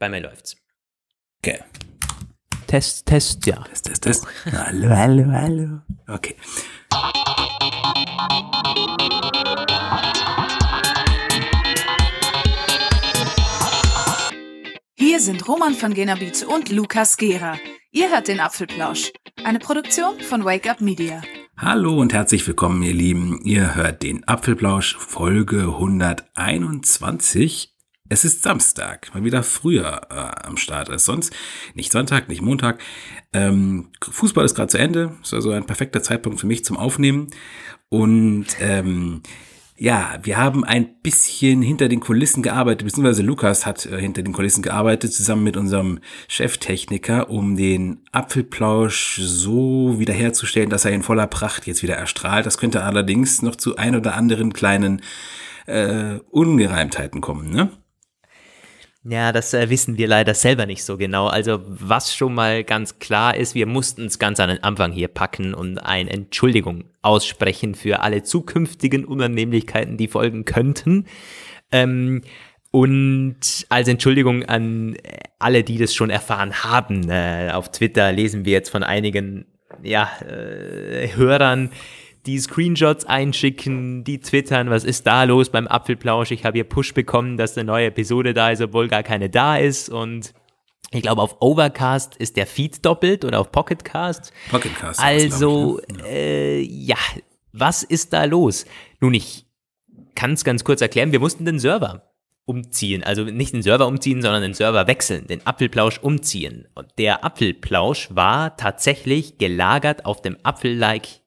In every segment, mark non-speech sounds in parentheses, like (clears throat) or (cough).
bei mir läuft's. Okay. Test, Test, ja. Test, Test, Test. Hallo, hallo, hallo. Okay. Hier sind Roman von Genabit und Lukas Gera. Ihr hört den Apfelplausch, eine Produktion von Wake Up Media. Hallo und herzlich willkommen, ihr Lieben. Ihr hört den Apfelplausch Folge 121. Es ist Samstag, mal wieder früher äh, am Start als sonst. Nicht Sonntag, nicht Montag. Ähm, Fußball ist gerade zu Ende. Ist also ein perfekter Zeitpunkt für mich zum Aufnehmen. Und ähm, ja, wir haben ein bisschen hinter den Kulissen gearbeitet, beziehungsweise Lukas hat äh, hinter den Kulissen gearbeitet, zusammen mit unserem Cheftechniker, um den Apfelplausch so wiederherzustellen, dass er in voller Pracht jetzt wieder erstrahlt. Das könnte allerdings noch zu ein oder anderen kleinen äh, Ungereimtheiten kommen, ne? Ja, das äh, wissen wir leider selber nicht so genau. Also was schon mal ganz klar ist, wir mussten es ganz an den Anfang hier packen und eine Entschuldigung aussprechen für alle zukünftigen Unannehmlichkeiten, die folgen könnten. Ähm, und als Entschuldigung an alle, die das schon erfahren haben, äh, auf Twitter lesen wir jetzt von einigen ja, äh, Hörern, die Screenshots einschicken, die twittern, was ist da los beim Apfelplausch? Ich habe hier Push bekommen, dass eine neue Episode da ist, obwohl gar keine da ist und ich glaube, auf Overcast ist der Feed doppelt oder auf Pocketcast. Pocketcast. Also, ich, ne? äh, ja, was ist da los? Nun, ich kann es ganz kurz erklären. Wir mussten den Server umziehen. Also nicht den Server umziehen, sondern den Server wechseln, den Apfelplausch umziehen. Und der Apfelplausch war tatsächlich gelagert auf dem Apfel-like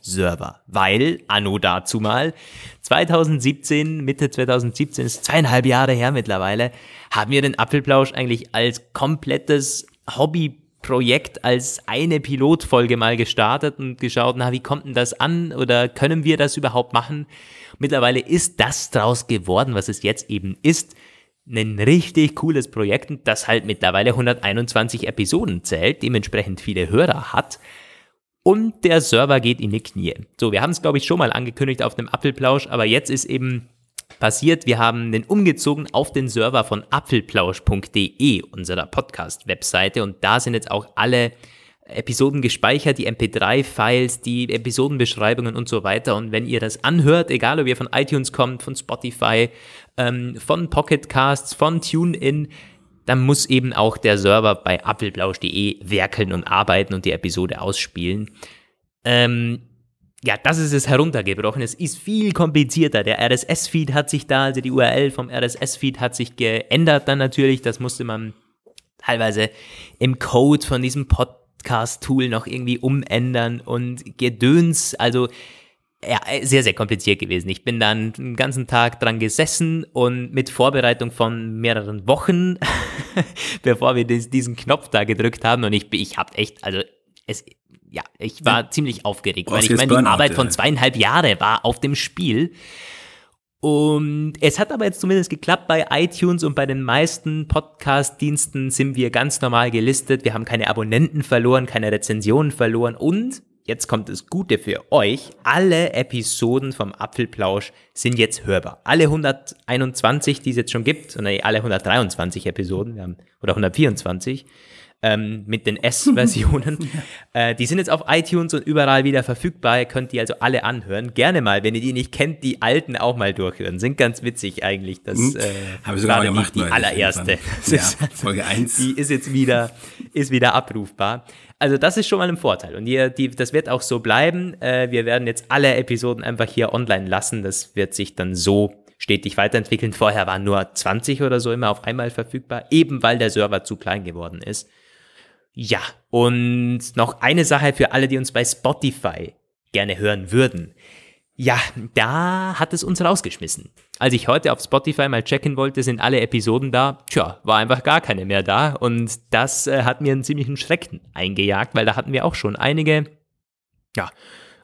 Server, weil anno dazu mal 2017, Mitte 2017, ist zweieinhalb Jahre her mittlerweile, haben wir den Apfelplausch eigentlich als komplettes Hobbyprojekt, als eine Pilotfolge mal gestartet und geschaut, na, wie kommt denn das an oder können wir das überhaupt machen? Mittlerweile ist das draus geworden, was es jetzt eben ist. Ein richtig cooles Projekt, das halt mittlerweile 121 Episoden zählt, dementsprechend viele Hörer hat und der Server geht in die Knie. So, wir haben es, glaube ich, schon mal angekündigt auf dem Apfelplausch, aber jetzt ist eben passiert, wir haben den umgezogen auf den Server von apfelplausch.de, unserer Podcast-Webseite, und da sind jetzt auch alle Episoden gespeichert, die MP3-Files, die Episodenbeschreibungen und so weiter. Und wenn ihr das anhört, egal ob ihr von iTunes kommt, von Spotify, ähm, von Pocketcasts, von TuneIn, dann muss eben auch der Server bei apfelblausch.de werkeln und arbeiten und die Episode ausspielen. Ähm, ja, das ist es heruntergebrochen. Es ist viel komplizierter. Der RSS-Feed hat sich da, also die URL vom RSS-Feed hat sich geändert dann natürlich. Das musste man teilweise im Code von diesem Podcast-Tool noch irgendwie umändern und Gedöns. Also ja, sehr, sehr kompliziert gewesen. Ich bin dann den ganzen Tag dran gesessen und mit Vorbereitung von mehreren Wochen, (laughs) bevor wir diesen Knopf da gedrückt haben und ich, ich habe echt, also es, ja, ich war ja. ziemlich aufgeregt, weil ich meine, die Arbeit von zweieinhalb Jahren war auf dem Spiel. Und es hat aber jetzt zumindest geklappt bei iTunes und bei den meisten Podcast-Diensten sind wir ganz normal gelistet. Wir haben keine Abonnenten verloren, keine Rezensionen verloren und jetzt kommt das Gute für euch. Alle Episoden vom Apfelplausch sind jetzt hörbar. Alle 121, die es jetzt schon gibt, oder alle 123 Episoden, haben, oder 124, ähm, mit den S-Versionen. (laughs) äh, die sind jetzt auf iTunes und überall wieder verfügbar. Ihr könnt die also alle anhören. Gerne mal, wenn ihr die nicht kennt, die alten auch mal durchhören. Sind ganz witzig eigentlich. Das hm. äh, habe ich sogar mal gemacht. Die, die allererste. (laughs) Ja, Folge 1. (laughs) Die ist jetzt wieder, ist wieder abrufbar. Also das ist schon mal ein Vorteil und die, die, das wird auch so bleiben. Äh, wir werden jetzt alle Episoden einfach hier online lassen. Das wird sich dann so stetig weiterentwickeln. Vorher waren nur 20 oder so immer auf einmal verfügbar, eben weil der Server zu klein geworden ist. Ja, und noch eine Sache für alle, die uns bei Spotify gerne hören würden. Ja, da hat es uns rausgeschmissen. Als ich heute auf Spotify mal checken wollte, sind alle Episoden da. Tja, war einfach gar keine mehr da. Und das äh, hat mir einen ziemlichen Schrecken eingejagt, weil da hatten wir auch schon einige, ja,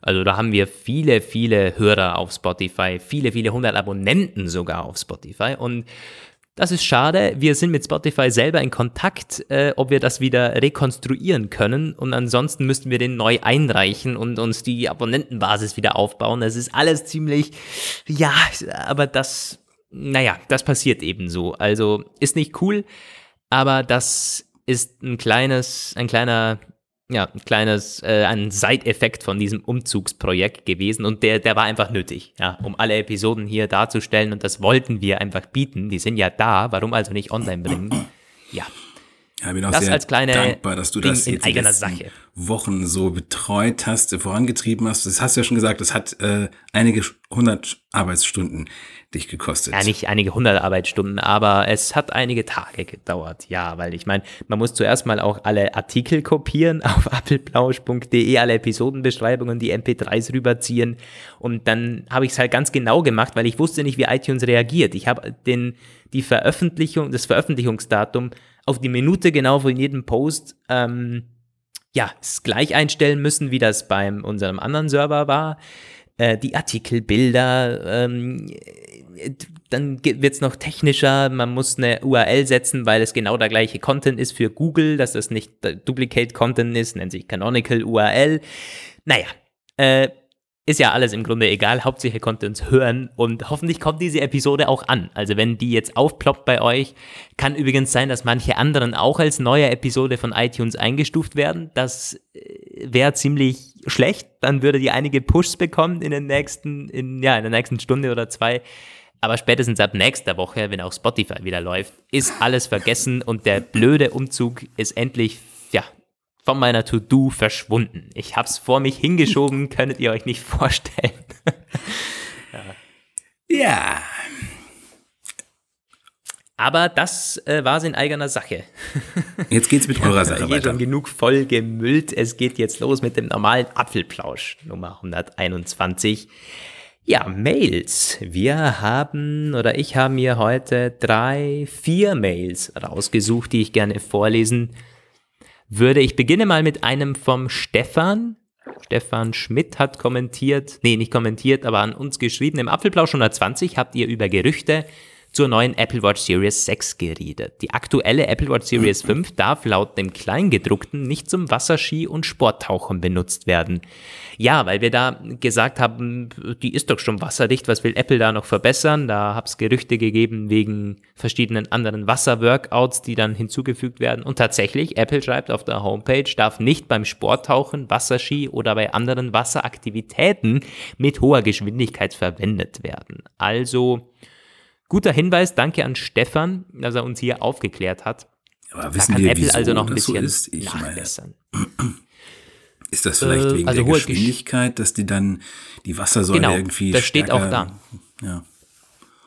also da haben wir viele, viele Hörer auf Spotify, viele, viele hundert Abonnenten sogar auf Spotify. Und das ist schade. Wir sind mit Spotify selber in Kontakt, äh, ob wir das wieder rekonstruieren können. Und ansonsten müssten wir den neu einreichen und uns die Abonnentenbasis wieder aufbauen. Das ist alles ziemlich, ja, aber das naja, das passiert eben so. Also ist nicht cool, aber das ist ein kleines, ein kleiner, ja, ein kleines, äh, ein Side-Effekt von diesem Umzugsprojekt gewesen und der, der war einfach nötig, ja, um alle Episoden hier darzustellen und das wollten wir einfach bieten. Die sind ja da, warum also nicht online bringen? Ja, ja, bin auch Das sehr als kleine dankbar, dass du Ding das in jetzt die eigener Sache. Wochen so betreut hast, vorangetrieben hast. Das hast du ja schon gesagt, das hat äh, einige hundert Arbeitsstunden dich gekostet. Ja, nicht einige hundert Arbeitsstunden, aber es hat einige Tage gedauert. Ja, weil ich meine, man muss zuerst mal auch alle Artikel kopieren (laughs) auf appelplausch.de, alle Episodenbeschreibungen, die MP3s rüberziehen. Und dann habe ich es halt ganz genau gemacht, weil ich wusste nicht, wie iTunes reagiert. Ich habe den, die Veröffentlichung, das Veröffentlichungsdatum auf die Minute genau von jedem Post, ähm, ja, es gleich einstellen müssen, wie das beim unserem anderen Server war. Äh, die Artikelbilder, ähm, dann wird es noch technischer, man muss eine URL setzen, weil es genau der gleiche Content ist für Google, dass das nicht äh, Duplicate Content ist, nennt sich Canonical URL. Naja, äh, ist ja alles im Grunde egal, Hauptsache ihr könnt uns hören und hoffentlich kommt diese Episode auch an. Also wenn die jetzt aufploppt bei euch, kann übrigens sein, dass manche anderen auch als neue Episode von iTunes eingestuft werden. Das äh, wäre ziemlich schlecht, dann würde die einige Pushs bekommen in den nächsten, in, ja, in der nächsten Stunde oder zwei. Aber spätestens ab nächster Woche, wenn auch Spotify wieder läuft, ist alles vergessen und der blöde Umzug ist endlich, ja, von meiner To-Do verschwunden. Ich hab's vor mich hingeschoben, (laughs) könntet ihr euch nicht vorstellen. Ja, Aber das äh, war's in eigener Sache. jetzt geht's mit eurer Sache weiter. schon genug voll gemüllt. Es geht jetzt los mit dem normalen Apfelplausch, Nummer 121. Ja, Mails. Wir haben, oder ich habe mir heute drei, vier Mails rausgesucht, die ich gerne vorlesen würde. Ich beginne mal mit einem vom Stefan. Stefan Schmidt hat kommentiert, nee, nicht kommentiert, aber an uns geschrieben. Im Apfelplausch 120 habt ihr über Gerüchte zur neuen Apple Watch Series 6 geredet. Die aktuelle Apple Watch Series 5 darf laut dem Kleingedruckten nicht zum Wasserski und Sporttauchen benutzt werden. Ja, weil wir da gesagt haben, die ist doch schon wasserdicht, was will Apple da noch verbessern? Da hab's Gerüchte gegeben wegen verschiedenen anderen Wasserworkouts, die dann hinzugefügt werden. Und tatsächlich, Apple schreibt auf der Homepage, darf nicht beim Sporttauchen, Wasserski oder bei anderen Wasseraktivitäten mit hoher Geschwindigkeit verwendet werden. Also, Guter Hinweis, danke an Stefan, dass er uns hier aufgeklärt hat. Aber Da wissen kann wir, Apple wieso also noch ein das so bisschen ist? Ich meine, nachbessern. (clears throat) ist das vielleicht Äh, wegen also der Geschwindigkeit, dass die dann die Wassersäule Genau, irgendwie das steht auch da. Ja.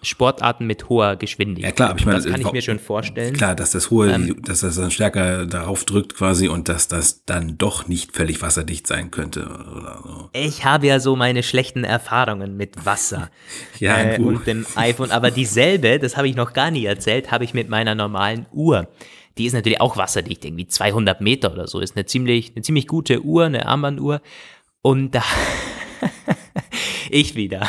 Sportarten mit hoher Geschwindigkeit. Ja, klar, aber ich meine, das kann ich mir schon vorstellen. Klar, dass das hohe, Ähm. dass das dann stärker darauf drückt quasi und dass das dann doch nicht völlig wasserdicht sein könnte oder so. Ich habe ja so meine schlechten Erfahrungen mit Wasser (laughs) Ja, äh, und dem iPhone, aber dieselbe, das habe ich noch gar nie erzählt, habe ich mit meiner normalen Uhr. Die ist natürlich auch wasserdicht, irgendwie 200 Meter oder so. Ist eine ziemlich, eine ziemlich gute Uhr, eine Armbanduhr. Und da, (laughs) (laughs) (laughs) ich wieder.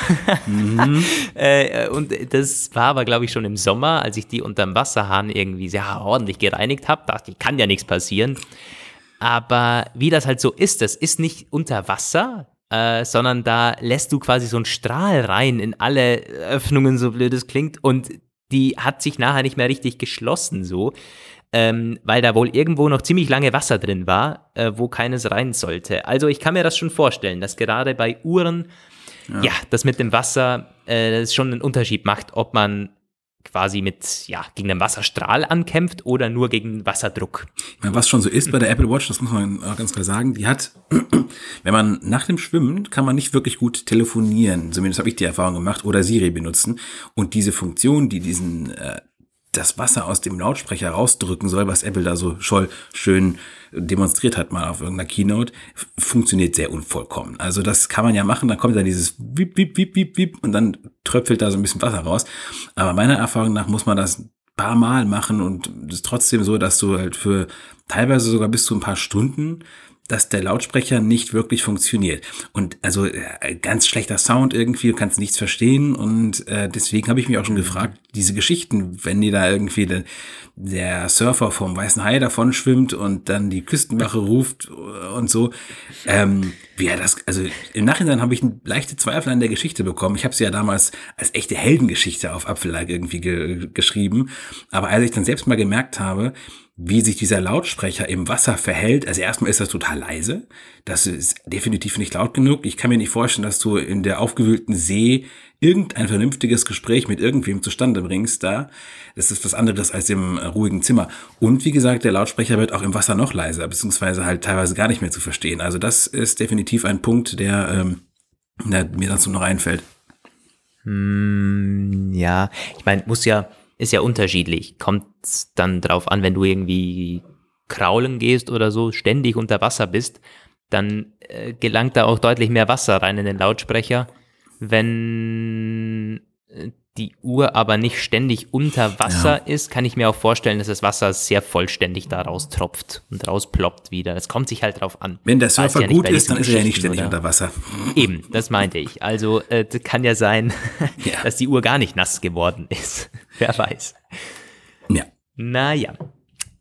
(laughs) äh, und das war aber, glaube ich, schon im Sommer, als ich die unterm Wasserhahn irgendwie sehr ordentlich gereinigt habe. Dachte ich, kann ja nichts passieren. Aber wie das halt so ist, das ist nicht unter Wasser, äh, sondern da lässt du quasi so einen Strahl rein in alle Öffnungen, so blöd es klingt. Und die hat sich nachher nicht mehr richtig geschlossen, so. Ähm, weil da wohl irgendwo noch ziemlich lange Wasser drin war, äh, wo keines rein sollte. Also ich kann mir das schon vorstellen, dass gerade bei Uhren, ja, das mit dem Wasser äh, das schon einen Unterschied macht, ob man quasi mit, ja, gegen den Wasserstrahl ankämpft oder nur gegen Wasserdruck. Meine, was schon so ist bei der Apple Watch, das muss man auch ganz klar sagen, die hat, (clears throat) wenn man nach dem Schwimmen, kann man nicht wirklich gut telefonieren. Zumindest habe ich die Erfahrung gemacht oder Siri benutzen. Und diese Funktion, die diesen, äh, das Wasser aus dem Lautsprecher rausdrücken soll, was Apple da so scholl schön demonstriert hat mal auf irgendeiner Keynote, funktioniert sehr unvollkommen. Also das kann man ja machen, dann kommt da dieses Wip, Wip, Wip, Wip, Wip und dann tröpfelt da so ein bisschen Wasser raus. Aber meiner Erfahrung nach muss man das ein paar Mal machen und es ist trotzdem so, dass du halt für teilweise sogar bis zu ein paar Stunden dass der Lautsprecher nicht wirklich funktioniert. Und also äh, ganz schlechter Sound irgendwie, du kannst nichts verstehen. Und äh, deswegen habe ich mich auch schon gefragt, diese Geschichten, wenn die da irgendwie der, der Surfer vom Weißen Hai davon schwimmt und dann die Küstenwache ruft und so, ähm, wie er das, also im Nachhinein habe ich leichte Zweifel an der Geschichte bekommen. Ich habe sie ja damals als echte Heldengeschichte auf Apfellag irgendwie ge geschrieben. Aber als ich dann selbst mal gemerkt habe, wie sich dieser Lautsprecher im Wasser verhält. Also erstmal ist das total leise. Das ist definitiv nicht laut genug. Ich kann mir nicht vorstellen, dass du in der aufgewühlten See irgendein vernünftiges Gespräch mit irgendwem zustande bringst da. Das ist was anderes als im ruhigen Zimmer. Und wie gesagt, der Lautsprecher wird auch im Wasser noch leiser, beziehungsweise halt teilweise gar nicht mehr zu verstehen. Also das ist definitiv ein Punkt, der, ähm, der mir dazu noch einfällt. Hm, ja, ich meine, muss ja ist ja unterschiedlich. Kommt dann drauf an, wenn du irgendwie kraulen gehst oder so, ständig unter Wasser bist, dann äh, gelangt da auch deutlich mehr Wasser rein in den Lautsprecher. Wenn äh, die Uhr aber nicht ständig unter Wasser ja. ist, kann ich mir auch vorstellen, dass das Wasser sehr vollständig da raustropft und rausploppt wieder. Das kommt sich halt drauf an. Wenn der Surfer ja gut ist, dann ist er ja nicht ständig oder? unter Wasser. (laughs) Eben, das meinte ich. Also äh, kann ja sein, (laughs) ja. dass die Uhr gar nicht nass geworden ist. (laughs) Wer weiß. Ja. Naja.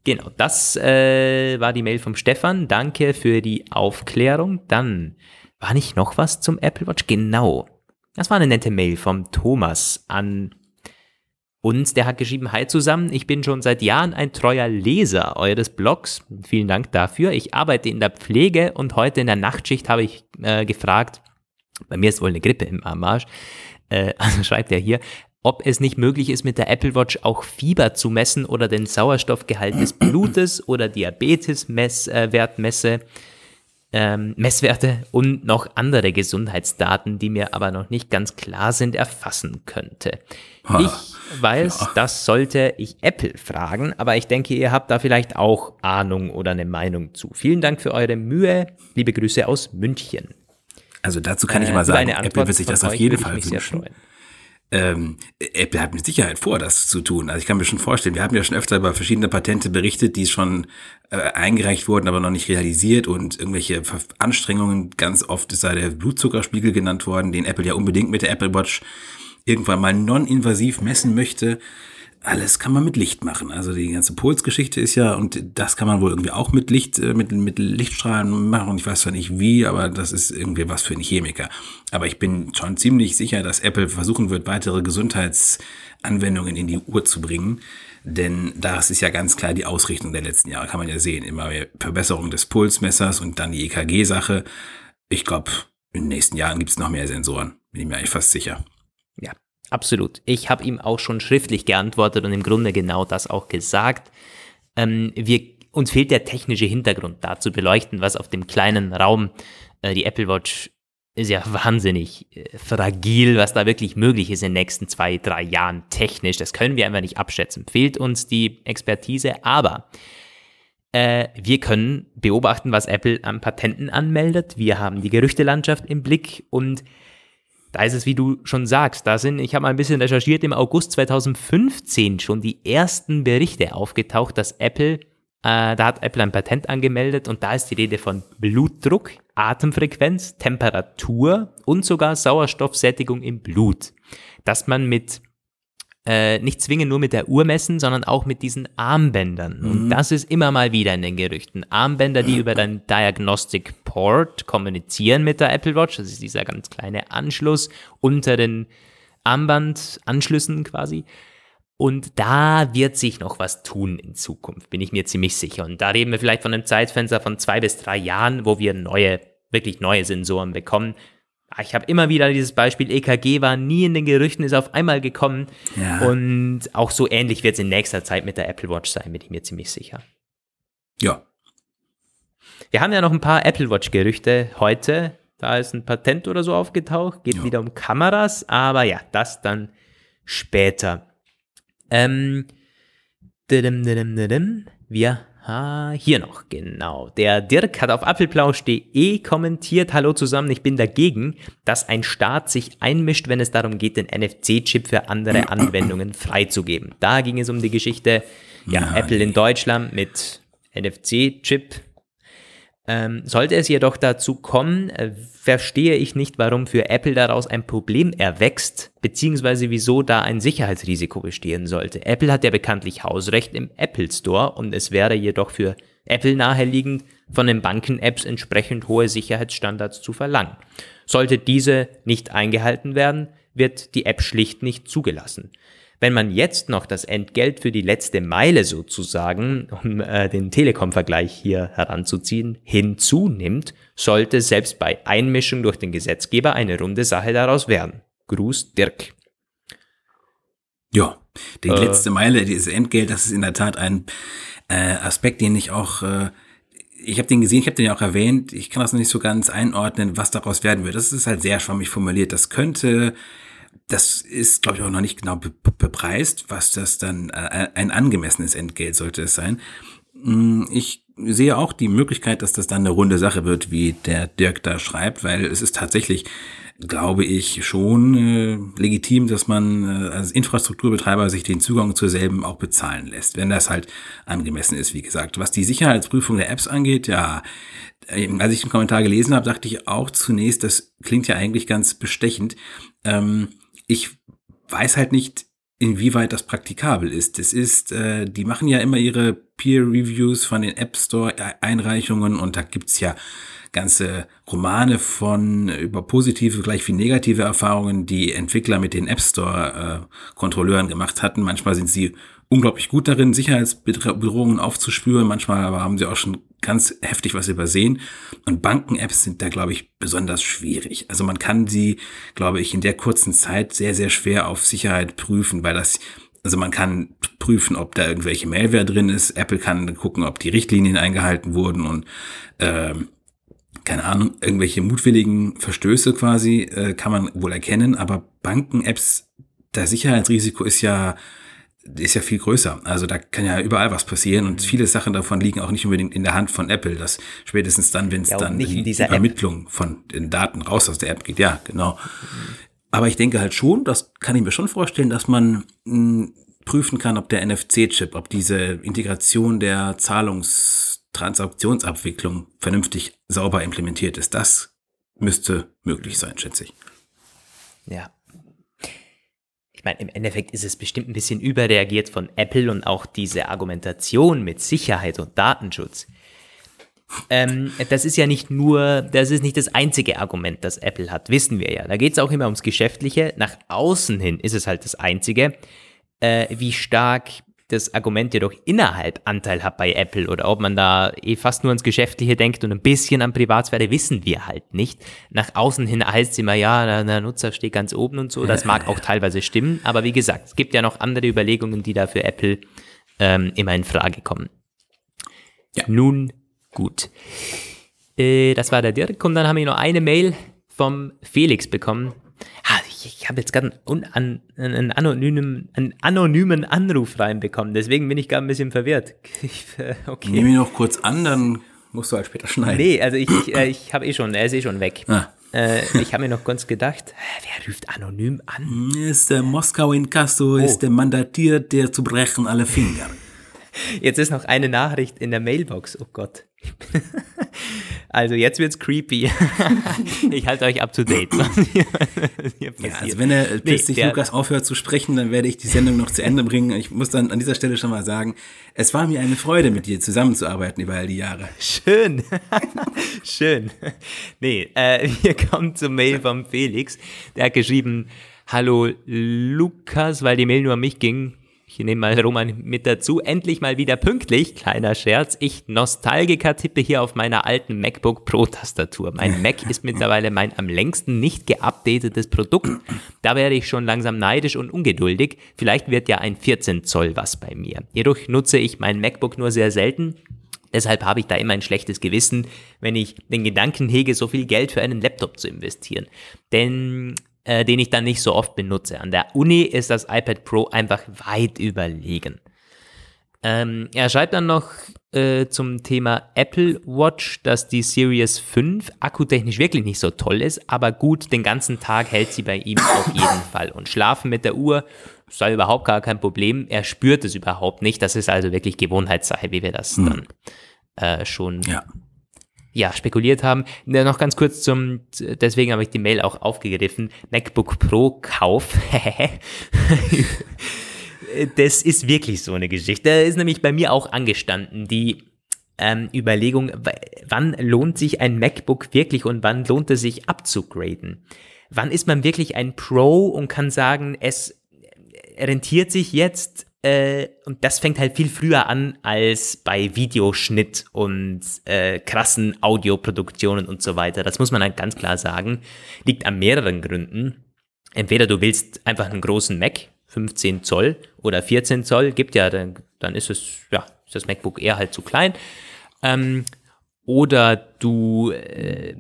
Genau, das äh, war die Mail vom Stefan. Danke für die Aufklärung. Dann war nicht noch was zum Apple Watch? Genau. Das war eine nette Mail vom Thomas an uns. Der hat geschrieben, hi zusammen, ich bin schon seit Jahren ein treuer Leser eures Blogs. Vielen Dank dafür. Ich arbeite in der Pflege und heute in der Nachtschicht habe ich äh, gefragt, bei mir ist wohl eine Grippe im Armarsch, äh, (laughs) also schreibt er hier, ob es nicht möglich ist, mit der Apple Watch auch Fieber zu messen oder den Sauerstoffgehalt des (clears throat) Blutes oder Diabeteswert messe ähm, Messwerte und noch andere Gesundheitsdaten, die mir aber noch nicht ganz klar sind, erfassen könnte. Ha, ich weiß, ja. das sollte ich Apple fragen, aber ich denke, ihr habt da vielleicht auch Ahnung oder eine Meinung zu. Vielen Dank für eure Mühe. Liebe Grüße aus München. Also dazu kann ich äh, mal sagen, Apple wird sich das auf jeden Fall wünschen ähm, Apple hat mit Sicherheit vor, das zu tun. Also ich kann mir schon vorstellen, wir haben ja schon öfter über verschiedene Patente berichtet, die schon äh, eingereicht wurden, aber noch nicht realisiert und irgendwelche Anstrengungen. Ganz oft ist da der Blutzuckerspiegel genannt worden, den Apple ja unbedingt mit der Apple Watch irgendwann mal non-invasiv messen möchte alles kann man mit Licht machen. Also die ganze Pulsgeschichte ist ja, und das kann man wohl irgendwie auch mit Licht, äh, mit, mit Lichtstrahlen machen. Ich weiß zwar nicht wie, aber das ist irgendwie was für einen Chemiker. Aber ich bin schon ziemlich sicher, dass Apple versuchen wird, weitere Gesundheitsanwendungen in die Uhr zu bringen. Denn das ist ja ganz klar die Ausrichtung der letzten Jahre, kann man ja sehen. Immer mehr Verbesserung des Pulsmessers und dann die EKG-Sache. Ich glaube, in den nächsten Jahren gibt es noch mehr Sensoren. Bin ich mir eigentlich fast sicher. Absolut. Ich habe ihm auch schon schriftlich geantwortet und im Grunde genau das auch gesagt. Ähm, wir, uns fehlt der technische Hintergrund da zu beleuchten, was auf dem kleinen Raum äh, die Apple Watch ist ja wahnsinnig äh, fragil, was da wirklich möglich ist in den nächsten zwei, drei Jahren technisch. Das können wir einfach nicht abschätzen. Fehlt uns die Expertise, aber äh, wir können beobachten, was Apple an Patenten anmeldet. Wir haben die Gerüchtelandschaft im Blick und da ist es, wie du schon sagst, da sind, ich habe mal ein bisschen recherchiert, im August 2015 schon die ersten Berichte aufgetaucht, dass Apple, äh, da hat Apple ein Patent angemeldet und da ist die Rede von Blutdruck, Atemfrequenz, Temperatur und sogar Sauerstoffsättigung im Blut, dass man mit äh, nicht zwingend nur mit der Uhr messen, sondern auch mit diesen Armbändern. Mhm. Und das ist immer mal wieder in den Gerüchten. Armbänder, die (laughs) über dein Diagnostic Port kommunizieren mit der Apple Watch. Das ist dieser ganz kleine Anschluss unter den Armbandanschlüssen quasi. Und da wird sich noch was tun in Zukunft, bin ich mir ziemlich sicher. Und da reden wir vielleicht von einem Zeitfenster von zwei bis drei Jahren, wo wir neue, wirklich neue Sensoren bekommen. Ah, ich habe immer wieder dieses Beispiel, EKG war nie in den Gerüchten, ist auf einmal gekommen. Ja. Und auch so ähnlich wird es in nächster Zeit mit der Apple Watch sein, bin ich mir ziemlich sicher. Ja. Wir haben ja noch ein paar Apple Watch-Gerüchte heute. Da ist ein Patent oder so aufgetaucht, geht ja. wieder um Kameras, aber ja, das dann später. Ähm, wir Ah, hier noch, genau. Der Dirk hat auf apfelplausch.de kommentiert, hallo zusammen, ich bin dagegen, dass ein Staat sich einmischt, wenn es darum geht, den NFC-Chip für andere (clears throat) Anwendungen freizugeben. Da ging es um die Geschichte, ja, ja Apple in Deutschland mit NFC-Chip ähm, sollte es jedoch dazu kommen, äh, verstehe ich nicht, warum für Apple daraus ein Problem erwächst, beziehungsweise wieso da ein Sicherheitsrisiko bestehen sollte. Apple hat ja bekanntlich Hausrecht im Apple Store und es wäre jedoch für Apple naheliegend, von den Banken-Apps entsprechend hohe Sicherheitsstandards zu verlangen. Sollte diese nicht eingehalten werden, wird die App schlicht nicht zugelassen. Wenn man jetzt noch das Entgelt für die letzte Meile sozusagen, um äh, den Telekom-Vergleich hier heranzuziehen, hinzunimmt, sollte selbst bei Einmischung durch den Gesetzgeber eine runde Sache daraus werden. Gruß Dirk. Ja, die äh, letzte Meile, dieses Entgelt, das ist in der Tat ein äh, Aspekt, den ich auch, äh, ich habe den gesehen, ich habe den ja auch erwähnt, ich kann das noch nicht so ganz einordnen, was daraus werden wird. Das ist halt sehr schwammig formuliert. Das könnte das ist, glaube ich, auch noch nicht genau be bepreist, was das dann äh, ein angemessenes Entgelt sollte es sein. Mm, ich sehe auch die Möglichkeit, dass das dann eine runde Sache wird, wie der Dirk da schreibt, weil es ist tatsächlich, glaube ich, schon äh, legitim, dass man äh, als Infrastrukturbetreiber sich den Zugang zur selben auch bezahlen lässt, wenn das halt angemessen ist, wie gesagt. Was die Sicherheitsprüfung der Apps angeht, ja, äh, als ich den Kommentar gelesen habe, dachte ich auch zunächst, das klingt ja eigentlich ganz bestechend. Ähm, ich weiß halt nicht, inwieweit das praktikabel ist. Es ist, äh, die machen ja immer ihre Peer-Reviews von den App Store-Einreichungen und da gibt's ja ganze Romane von über positive gleich wie negative Erfahrungen, die Entwickler mit den App Store-Kontrolleuren äh, gemacht hatten. Manchmal sind sie unglaublich gut darin, Sicherheitsbedrohungen aufzuspüren. Manchmal aber haben sie auch schon ganz heftig was übersehen. Und Banken-Apps sind da, glaube ich, besonders schwierig. Also man kann sie, glaube ich, in der kurzen Zeit sehr, sehr schwer auf Sicherheit prüfen, weil das also man kann prüfen, ob da irgendwelche Malware drin ist. Apple kann gucken, ob die Richtlinien eingehalten wurden und ähm, keine Ahnung, irgendwelche mutwilligen Verstöße quasi äh, kann man wohl erkennen. Aber Banken-Apps, das Sicherheitsrisiko ist ja ist ja viel größer. Also da kann ja überall was passieren und viele Sachen davon liegen auch nicht unbedingt in der Hand von Apple. Das spätestens dann, wenn es ja, dann die Übermittlung App. von den Daten raus aus der App geht. Ja, genau. Aber ich denke halt schon, das kann ich mir schon vorstellen, dass man mh, hm, prüfen kann, ob der NFC-Chip, ob diese Integration der Zahlungstransaktionsabwicklung vernünftig sauber implementiert ist. Das müsste möglich sein, schätze ich. Ja, meine, im Endeffekt ist es bestimmt ein bisschen überreagiert von Apple und auch diese Argumentation mit Sicherheit und Datenschutz. Ähm, das ist ja nicht nur, das ist nicht das einzige Argument, das Apple hat, wissen wir ja. Da geht es auch immer ums Geschäftliche. Nach außen hin ist es halt das einzige, äh, wie stark das Argument jedoch innerhalb Anteil hat bei Apple oder ob man da eh fast nur ans Geschäftliche denkt und ein bisschen an Privatsphäre, wissen wir halt nicht. Nach außen hin heißt es immer, ja, der Nutzer steht ganz oben und so. Das mag auch teilweise stimmen, aber wie gesagt, es gibt ja noch andere Überlegungen, die da für Apple ähm, immer in Frage kommen. Ja. Nun gut. Äh, das war der Dirk und dann haben wir noch eine Mail vom Felix bekommen. Ah, ich habe jetzt gerade einen, einen, anonymen, einen anonymen Anruf reinbekommen, deswegen bin ich gerade ein bisschen verwirrt. (laughs) Ich, äh, okay. Nehme ihn noch kurz an, dann musst du halt später schneiden. Nee, also ich, ich, äh, ich habe eh schon, er ist eh schon weg. Ah. Äh, ich habe mir noch ganz gedacht, wer ruft anonym an? Ist der Moskau in Castro, oh. ist der mandatiert, der zu brechen alle Finger. Jetzt ist noch eine Nachricht in der Mailbox. Oh Gott. Also jetzt wird's creepy. (laughs) ich halte euch up to date. ja, also wenn er plötzlich nee, Lukas aufhört zu sprechen, dann werde ich die Sendung noch zu Ende bringen. Ich muss dann an dieser Stelle schon mal sagen, es war mir eine Freude, mit dir zusammenzuarbeiten über all die Jahre. Schön. (laughs) Schön. Nee, äh, hier kommt zur Mail vom Felix. Der hat geschrieben, Hallo Lukas, weil die Mail nur an mich ging. Ich nehme mal Roman mit dazu. Endlich mal wieder pünktlich. Kleiner Scherz. Ich Nostalgiker tippe hier auf meiner alten MacBook Pro Tastatur. Mein (laughs) Mac ist mittlerweile mein am längsten nicht geupdatetes Produkt. Da wäre ich schon langsam neidisch und ungeduldig. Vielleicht wird ja ein 14 Zoll was bei mir. Jedoch nutze ich mein MacBook nur sehr selten. Deshalb habe ich da immer ein schlechtes Gewissen, wenn ich den Gedanken hege, so viel Geld für einen Laptop zu investieren. Denn äh, den ich dann nicht so oft benutze. An der Uni ist das iPad Pro einfach weit überlegen. Ähm, er schreibt dann noch äh, zum Thema Apple Watch, dass die Series 5 akkutechnisch wirklich nicht so toll ist, aber gut, den ganzen Tag hält sie bei ihm (laughs) auf jeden Fall. Und schlafen mit der Uhr sei überhaupt gar kein Problem. Er spürt es überhaupt nicht. Das ist also wirklich Gewohnheitssache, wie wir das hm. dann äh, schon ja ja, spekuliert haben. Ja, noch ganz kurz zum, deswegen habe ich die Mail auch aufgegriffen, MacBook Pro Kauf. (laughs) das ist wirklich so eine Geschichte. Da ist nämlich bei mir auch angestanden. Die ähm, Überlegung, wann lohnt sich ein MacBook wirklich und wann lohnt es sich abzugraden? Wann ist man wirklich ein Pro und kann sagen, es rentiert sich jetzt äh, und das fängt halt viel früher an als bei Videoschnitt und äh, krassen Audioproduktionen und so weiter. Das muss man halt ganz klar sagen. Liegt an mehreren Gründen. Entweder du willst einfach einen großen Mac, 15 Zoll oder 14 Zoll, gibt ja, dann, dann ist es, ja, ist das MacBook eher halt zu klein. Ähm, oder du äh,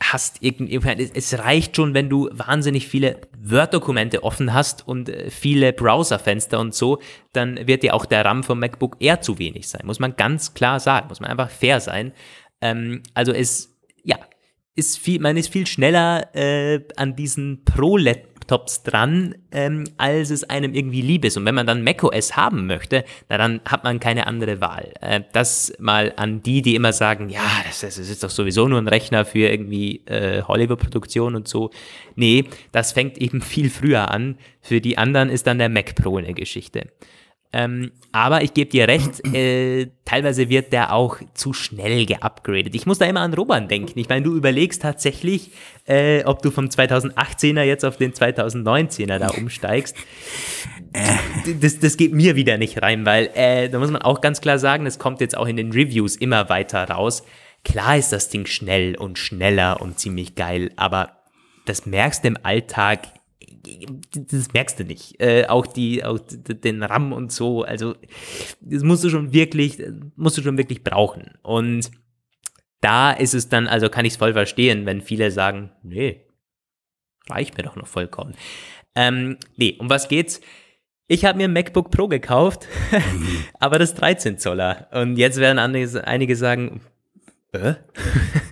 hast irgendwie, es reicht schon, wenn du wahnsinnig viele Word-Dokumente offen hast und äh, viele Browserfenster und so, dann wird dir auch der RAM vom MacBook eher zu wenig sein. Muss man ganz klar sagen, muss man einfach fair sein. Ähm, also es, ja, ist viel, man ist viel schneller äh, an diesen Pro-LED Laptops dran, ähm, als es einem irgendwie lieb ist. Und wenn man dann macOS haben möchte, na, dann hat man keine andere Wahl. Äh, das mal an die, die immer sagen, ja, das, das ist doch sowieso nur ein Rechner für irgendwie äh, Hollywood-Produktion und so. Nee, das fängt eben (laughs) viel früher an. Für die anderen ist dann der Mac Pro eine Geschichte. Ähm, aber ich gebe dir recht, äh, teilweise wird der auch zu schnell geupgradet. Ich muss da immer an Roman denken. Ich meine, du überlegst tatsächlich, äh, ob du vom 2018er jetzt auf den 2019er da umsteigst. Das, das geht mir wieder nicht rein, weil äh, da muss man auch ganz klar sagen, es kommt jetzt auch in den Reviews immer weiter raus. Klar ist das Ding schnell und schneller und ziemlich geil, aber das merkst du im Alltag das merkst du nicht. Äh, auch die, auch den RAM und so, also das musst du schon wirklich, musst du schon wirklich brauchen. Und da ist es dann, also kann ich es voll verstehen, wenn viele sagen, nee, reicht mir doch noch vollkommen. Ähm, nee, um was geht's? Ich habe mir ein MacBook Pro gekauft, (laughs) aber das 13 Zoller. Und jetzt werden einige sagen, äh? (laughs)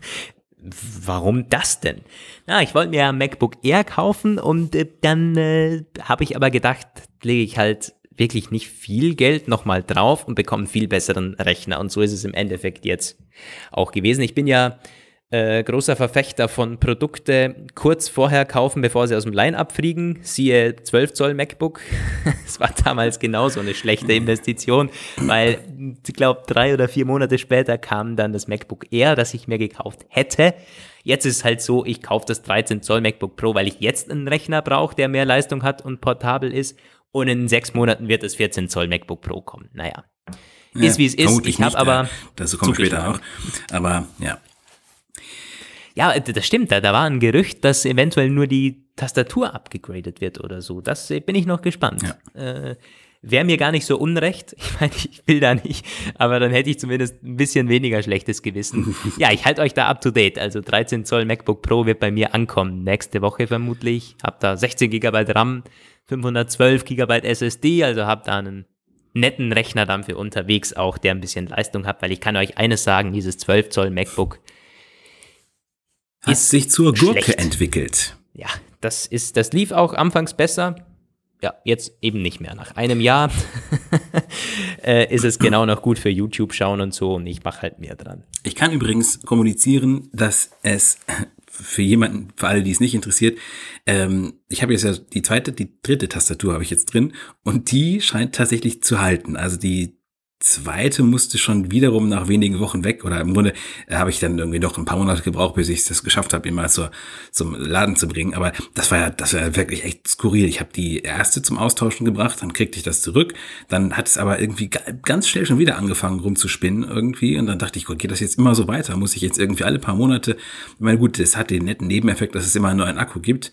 warum das denn? Na, ich wollte mir ja MacBook Air kaufen und äh, dann äh, habe ich aber gedacht, lege ich halt wirklich nicht viel Geld nochmal drauf und bekomme einen viel besseren Rechner. Und so ist es im Endeffekt jetzt auch gewesen. Ich bin ja äh, großer Verfechter von Produkte kurz vorher kaufen, bevor sie aus dem Line-Up fliegen. Siehe 12 Zoll MacBook. (laughs) Es war damals genauso eine schlechte Investition, weil ich glaube, drei oder vier Monate später kam dann das MacBook Air, das ich mir gekauft hätte. Jetzt ist es halt so, ich kaufe das 13 Zoll MacBook Pro, weil ich jetzt einen Rechner brauche, der mehr Leistung hat und portabel ist. Und in sechs Monaten wird das 14 Zoll MacBook Pro kommen. Naja. Ist wie es ist. Ich habe aber. Das kommt später noch. Aber ja. Ja, das stimmt. Da, da war ein Gerücht, dass eventuell nur die Tastatur abgegradet wird oder so. Das bin ich noch gespannt. Ja. Äh, Wäre mir gar nicht so unrecht. (laughs) Ich meine, ich will da nicht, aber dann hätte ich zumindest ein bisschen weniger schlechtes Gewissen. (laughs) ja, ich halte euch da up to date. Also 13 Zoll MacBook Pro wird bei mir ankommen. Nächste Woche vermutlich. Hab da 16 GB RAM, 512 GB SSD, also hab da einen netten Rechner dann für unterwegs auch, der ein bisschen Leistung hat, weil ich kann euch eines sagen, dieses 12 Zoll MacBook hat sich zur Gurke schlecht. entwickelt. Ja, das ist, das lief auch anfangs besser. Ja, jetzt eben nicht mehr. Nach einem Jahr (laughs) äh, ist es genau noch gut für YouTube schauen und so und ich mache halt mehr dran. Ich kann übrigens kommunizieren, dass es für jemanden, für alle, die es nicht interessiert, ähm, ich habe jetzt ja die zweite, die dritte Tastatur habe ich jetzt drin und die scheint tatsächlich zu halten. Also die zweite musste schon wiederum nach wenigen Wochen weg oder im Grunde äh, habe ich dann irgendwie noch ein paar Monate gebraucht, bis ich das geschafft habe, ihn mal zur, zum Laden zu bringen. Aber das war ja, das war wirklich echt skurril. Ich habe die erste zum Austauschen gebracht, dann kriegte ich das zurück, dann hat es aber irgendwie ganz schnell schon wieder angefangen rumzuspinnen irgendwie und dann dachte ich, Gott, geht das jetzt immer so weiter? Muss ich jetzt irgendwie alle paar Monate, ich meine, gut, das hat den netten Nebeneffekt, dass es immer nur einen Akku gibt,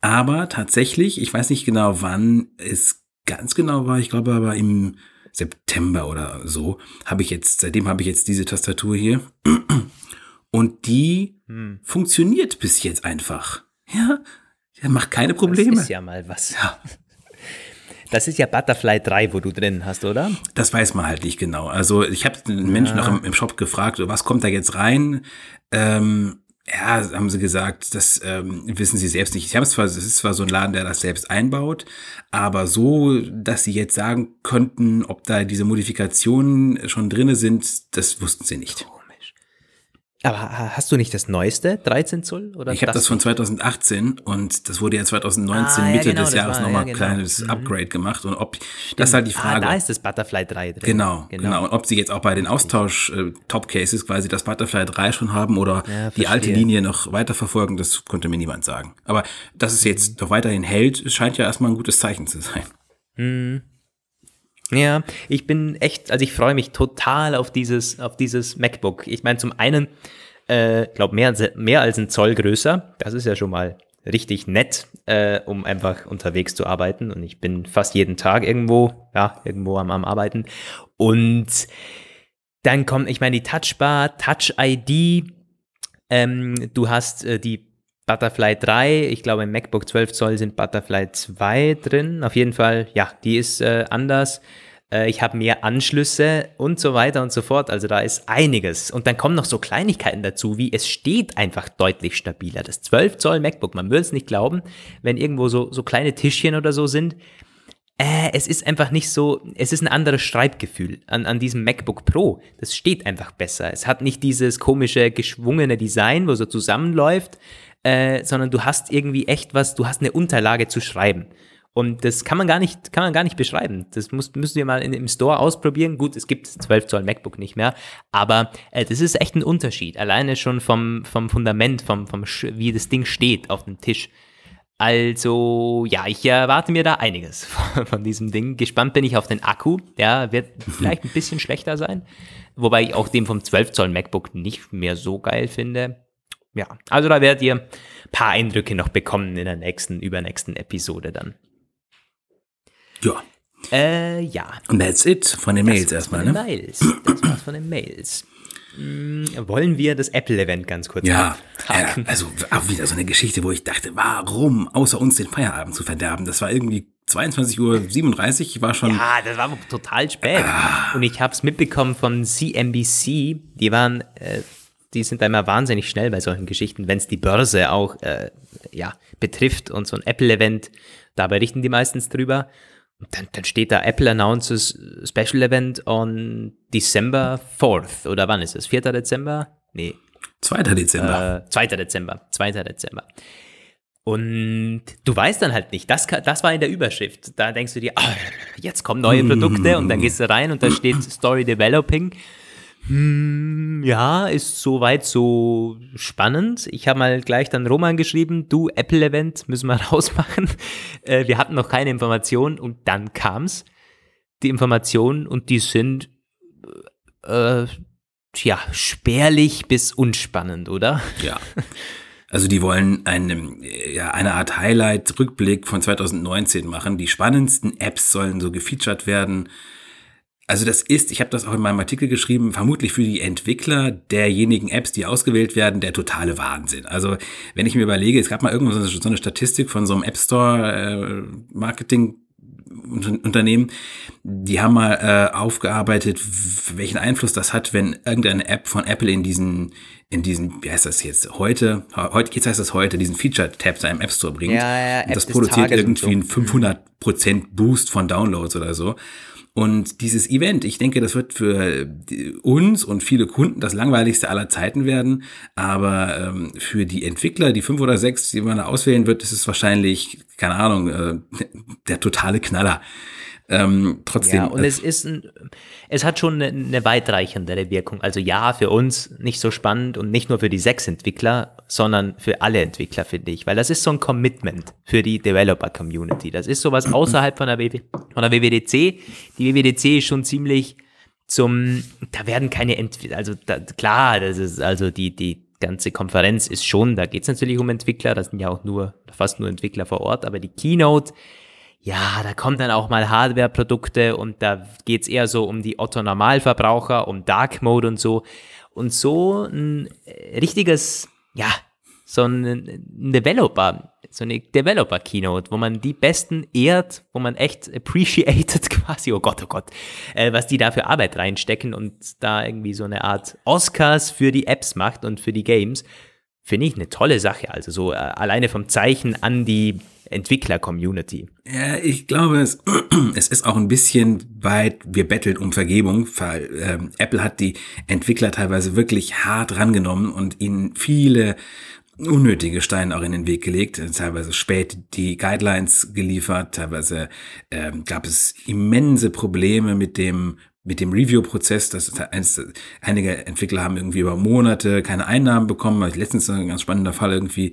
aber tatsächlich, ich weiß nicht genau, wann es ganz genau war, ich glaube aber im September oder so, habe ich jetzt, seitdem habe ich jetzt diese Tastatur hier. (clears throat) Und die hm. funktioniert bis jetzt einfach. Ja, der macht keine Probleme. Das ist ja mal was. Ja. (laughs) Das ist ja Butterfly 3, wo du drin hast, oder? Das weiß man halt nicht genau. Also ich habe den Menschen ja. noch im, im, Shop gefragt, was kommt da jetzt rein? Ähm, ja, haben sie gesagt, das ähm, wissen sie selbst nicht. Sie haben zwar, es ist zwar so ein Laden, der das selbst einbaut, aber so, dass sie jetzt sagen könnten, ob da diese Modifikationen schon drinne sind, das wussten sie nicht. Aber hast du nicht das neueste, 13 Zoll? Oder ich habe das von 2018 und das wurde ja 2019 Ah, ja, Mitte genau, des Jahres nochmal ja, ein genau. kleines Mhm. Upgrade gemacht und ob, das ist halt die Frage. Ah, da ist das Butterfly 3 drin. Genau, genau, Und ob sie jetzt auch bei den Austausch-Top-Cases quasi das Butterfly 3 schon haben oder Ja, die alte. Linie noch weiterverfolgen, das konnte mir niemand sagen. Aber dass es Mhm. jetzt noch weiterhin hält, scheint ja erstmal ein gutes Zeichen zu sein. Ja, ich bin echt, also ich freue mich total auf dieses, auf dieses MacBook. Ich meine, zum einen, äh, glaube mehr, als- mehr als ein Zoll größer. Das ist ja schon mal richtig nett, äh, um einfach unterwegs zu arbeiten. Und ich bin fast jeden Tag irgendwo, ja, irgendwo am, am Arbeiten. Und dann kommt, ich meine, die Touchbar, Touch ID, ähm, du hast äh, die Butterfly 3, ich glaube im MacBook 12 Zoll sind Butterfly 2 drin. Auf jeden Fall, ja, die ist äh, anders. Äh, ich habe mehr Anschlüsse und so weiter und so fort. Also da ist einiges. Und dann kommen noch so Kleinigkeiten dazu, wie es steht einfach deutlich stabiler. Das 12 Zoll MacBook, man würde es nicht glauben, wenn irgendwo so, so kleine Tischchen oder so sind. Äh, es ist einfach nicht so, es ist ein anderes Schreibgefühl an, an diesem MacBook Pro. Das steht einfach besser. Es hat nicht dieses komische, geschwungene Design, wo so zusammenläuft, äh, sondern du hast irgendwie echt was, du hast eine Unterlage zu schreiben. Und das kann man gar nicht, kann man gar nicht beschreiben. Das muss, müsst ihr mal in, im Store ausprobieren. Gut, es gibt 12 Zoll MacBook nicht mehr, aber äh, das ist echt ein Unterschied. Alleine schon vom, vom Fundament, vom, vom, wie das Ding steht auf dem Tisch. Also, ja, ich erwarte mir da einiges (laughs) von, von diesem Ding. Gespannt bin ich auf den Akku. Der wird vielleicht ein bisschen schlechter sein. Wobei ich auch den vom 12 Zoll MacBook nicht mehr so geil finde. Ja, also da werdet ihr ein paar Eindrücke noch bekommen in der nächsten, übernächsten Episode dann. Ja. Äh, ja. Und that's it von den Mails Das war's erstmal, von ne? Mails. Das war's von den Mails. Hm, wollen wir das Apple-Event ganz kurz Ja, ja, abhaken? also auch wieder so eine Geschichte, wo ich dachte, warum außer uns den Feierabend zu verderben? Das war irgendwie 22.37 Uhr, ich war schon, Ja, das war total spät. Ah. Und ich habe es mitbekommen von CNBC. Die waren, äh, die sind da immer wahnsinnig schnell bei solchen Geschichten, wenn es die Börse auch äh, ja, betrifft und so ein Apple-Event, da berichten die meistens drüber. Und dann, dann steht da Apple announces Special Event on December 4th. Oder wann ist es? 4. Dezember? Nee, 2. Dezember. äh, 2. Dezember. 2. Dezember. Und du weißt dann halt nicht, das, das war in der Überschrift. Da denkst du dir, ah, jetzt kommen neue Produkte und dann gehst du rein und da steht Story Developing. Hm, ja, ist soweit so spannend. Ich habe mal gleich dann Roman geschrieben, du, Apple-Event müssen wir (laughs) rausmachen. Äh, wir hatten noch keine Informationen und dann kam's. Die Informationen und die sind äh, tja, spärlich bis unspannend, oder? Ja. Also die wollen eine, ja, eine Art Highlight-Rückblick von 2019 machen. Die spannendsten Apps sollen so gefeatured werden. Also das ist, ich habe das auch in meinem Artikel geschrieben, vermutlich für die Entwickler derjenigen Apps, die ausgewählt werden, der totale Wahnsinn. Also wenn ich mir überlege, es gab mal irgendwo so eine, Statistik von so einem App Store äh, Marketing Unternehmen, die haben mal äh, aufgearbeitet, welchen Einfluss das hat, wenn irgendeine App von Apple in diesen, in diesen, wie heißt das jetzt, heute, heute, jetzt heißt das heute, diesen Feature-Tab im App Store bringt. Ja, ja, App und das produziert irgendwie so. einen 500% Boost von Downloads oder so. Und dieses Event, ich denke, das wird für die- uns und viele Kunden das langweiligste aller Zeiten werden. Aber ähm, für die Entwickler, die fünf oder sechs, die man da auswählen wird, ist es wahrscheinlich, keine Ahnung, äh, (laughs) der totale Knaller. Ähm, trotzdem. Ja, und äh, es ist ein, es hat schon eine, eine weitreichendere Wirkung. Also ja, für uns nicht so spannend und nicht nur für die sechs Entwickler, sondern für alle Entwickler, finde ich. Weil das ist so ein Commitment für die Developer-Community. Das ist sowas (clears throat) außerhalb von der, von der WWDC. Die WWDC ist schon ziemlich zum, da werden keine Entwickler, also da, klar, das ist also die, die ganze Konferenz ist schon, da geht es natürlich um Entwickler, das sind ja auch nur, fast nur Entwickler vor Ort, aber die Keynote, ja, da kommen dann auch mal Hardware-Produkte und da geht's eher so um die Otto-Normalverbraucher, um Dark Mode und so. Und so ein äh, richtiges, ja, so ein, Developer, so eine Developer-Keynote, wo man die Besten ehrt, wo man echt appreciated (laughs) quasi, oh Gott, oh Gott, äh, was die da für Arbeit reinstecken und da irgendwie so eine Art Oscars für die Apps macht und für die Games. Finde ich eine tolle Sache. Also so äh, alleine vom Zeichen an die Entwickler-Community. Ja, ich glaube, es, (clears throat) es ist auch ein bisschen weit, wir betteln um Vergebung, weil ähm, Apple hat die Entwickler teilweise wirklich hart rangenommen und ihnen viele unnötige Steine auch in den Weg gelegt, teilweise spät die Guidelines geliefert, teilweise ähm, gab es immense Probleme mit dem mit dem Review-Prozess, das ist eins, einige Entwickler haben irgendwie über Monate keine Einnahmen bekommen, habe ich letztens ein ganz spannender Fall irgendwie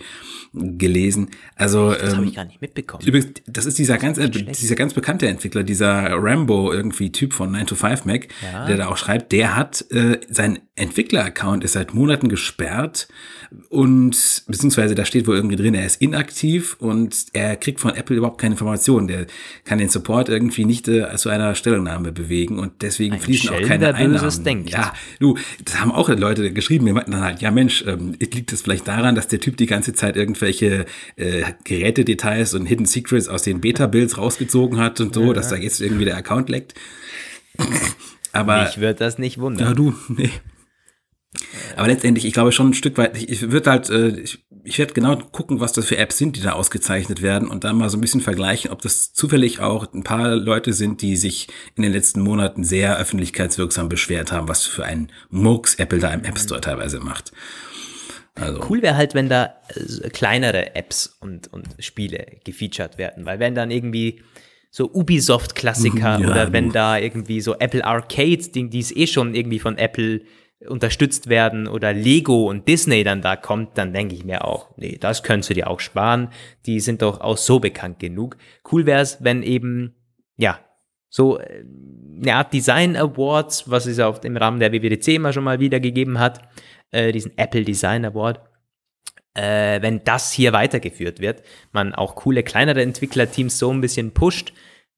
gelesen. Also Das ähm, habe ich gar nicht mitbekommen. Übrigens, das ist dieser ganz, äh, schlecht. dieser ganz bekannte Entwickler, dieser Rambo irgendwie Typ von 9 to 5 Mac, Ja. der da auch schreibt, der hat, äh, sein Entwickler-Account ist seit Monaten gesperrt und, beziehungsweise da steht wohl irgendwie drin, er ist inaktiv und er kriegt von Apple überhaupt keine Informationen. Der kann den Support irgendwie nicht äh, zu einer Stellungnahme bewegen und deswegen Ein fließen auch keine Böses Einnahmen. denkt. Ja, du, das haben auch Leute geschrieben, die meinten dann halt, ja Mensch, ähm, liegt es vielleicht daran, dass der Typ die ganze Zeit irgendwelche äh, Gerätedetails und Hidden Secrets aus den Beta-Builds rausgezogen hat und so, dass da jetzt irgendwie der Account leckt. (laughs) Aber Mich wird das nicht wundern. ja, du, nee. Aber letztendlich, ich glaube schon ein Stück weit, ich, ich würde halt, äh, ich, ich werde genau gucken, was das für Apps sind, die da ausgezeichnet werden und dann mal so ein bisschen vergleichen, ob das zufällig auch ein paar Leute sind, die sich in den letzten Monaten sehr öffentlichkeitswirksam beschwert haben, was für einen Murks Apple da im App Store teilweise macht. Also, Cool wäre halt, wenn da äh, kleinere Apps und, und Spiele gefeatured werden, weil wenn dann irgendwie so Ubisoft-Klassiker (laughs) Ja, oder wenn da irgendwie so Apple Arcade, die die es eh schon irgendwie von Apple unterstützt werden oder Lego und Disney dann da kommt, dann denke ich mir auch, nee, das könntest du dir auch sparen. Die sind doch auch so bekannt genug. Cool wäre es, wenn eben, ja, so äh, eine Art Design Awards, was es ja auf dem Rahmen der WWDC immer schon mal wieder gegeben hat, äh, diesen Apple Design Award, äh, wenn das hier weitergeführt wird, man auch coole kleinere Entwicklerteams so ein bisschen pusht,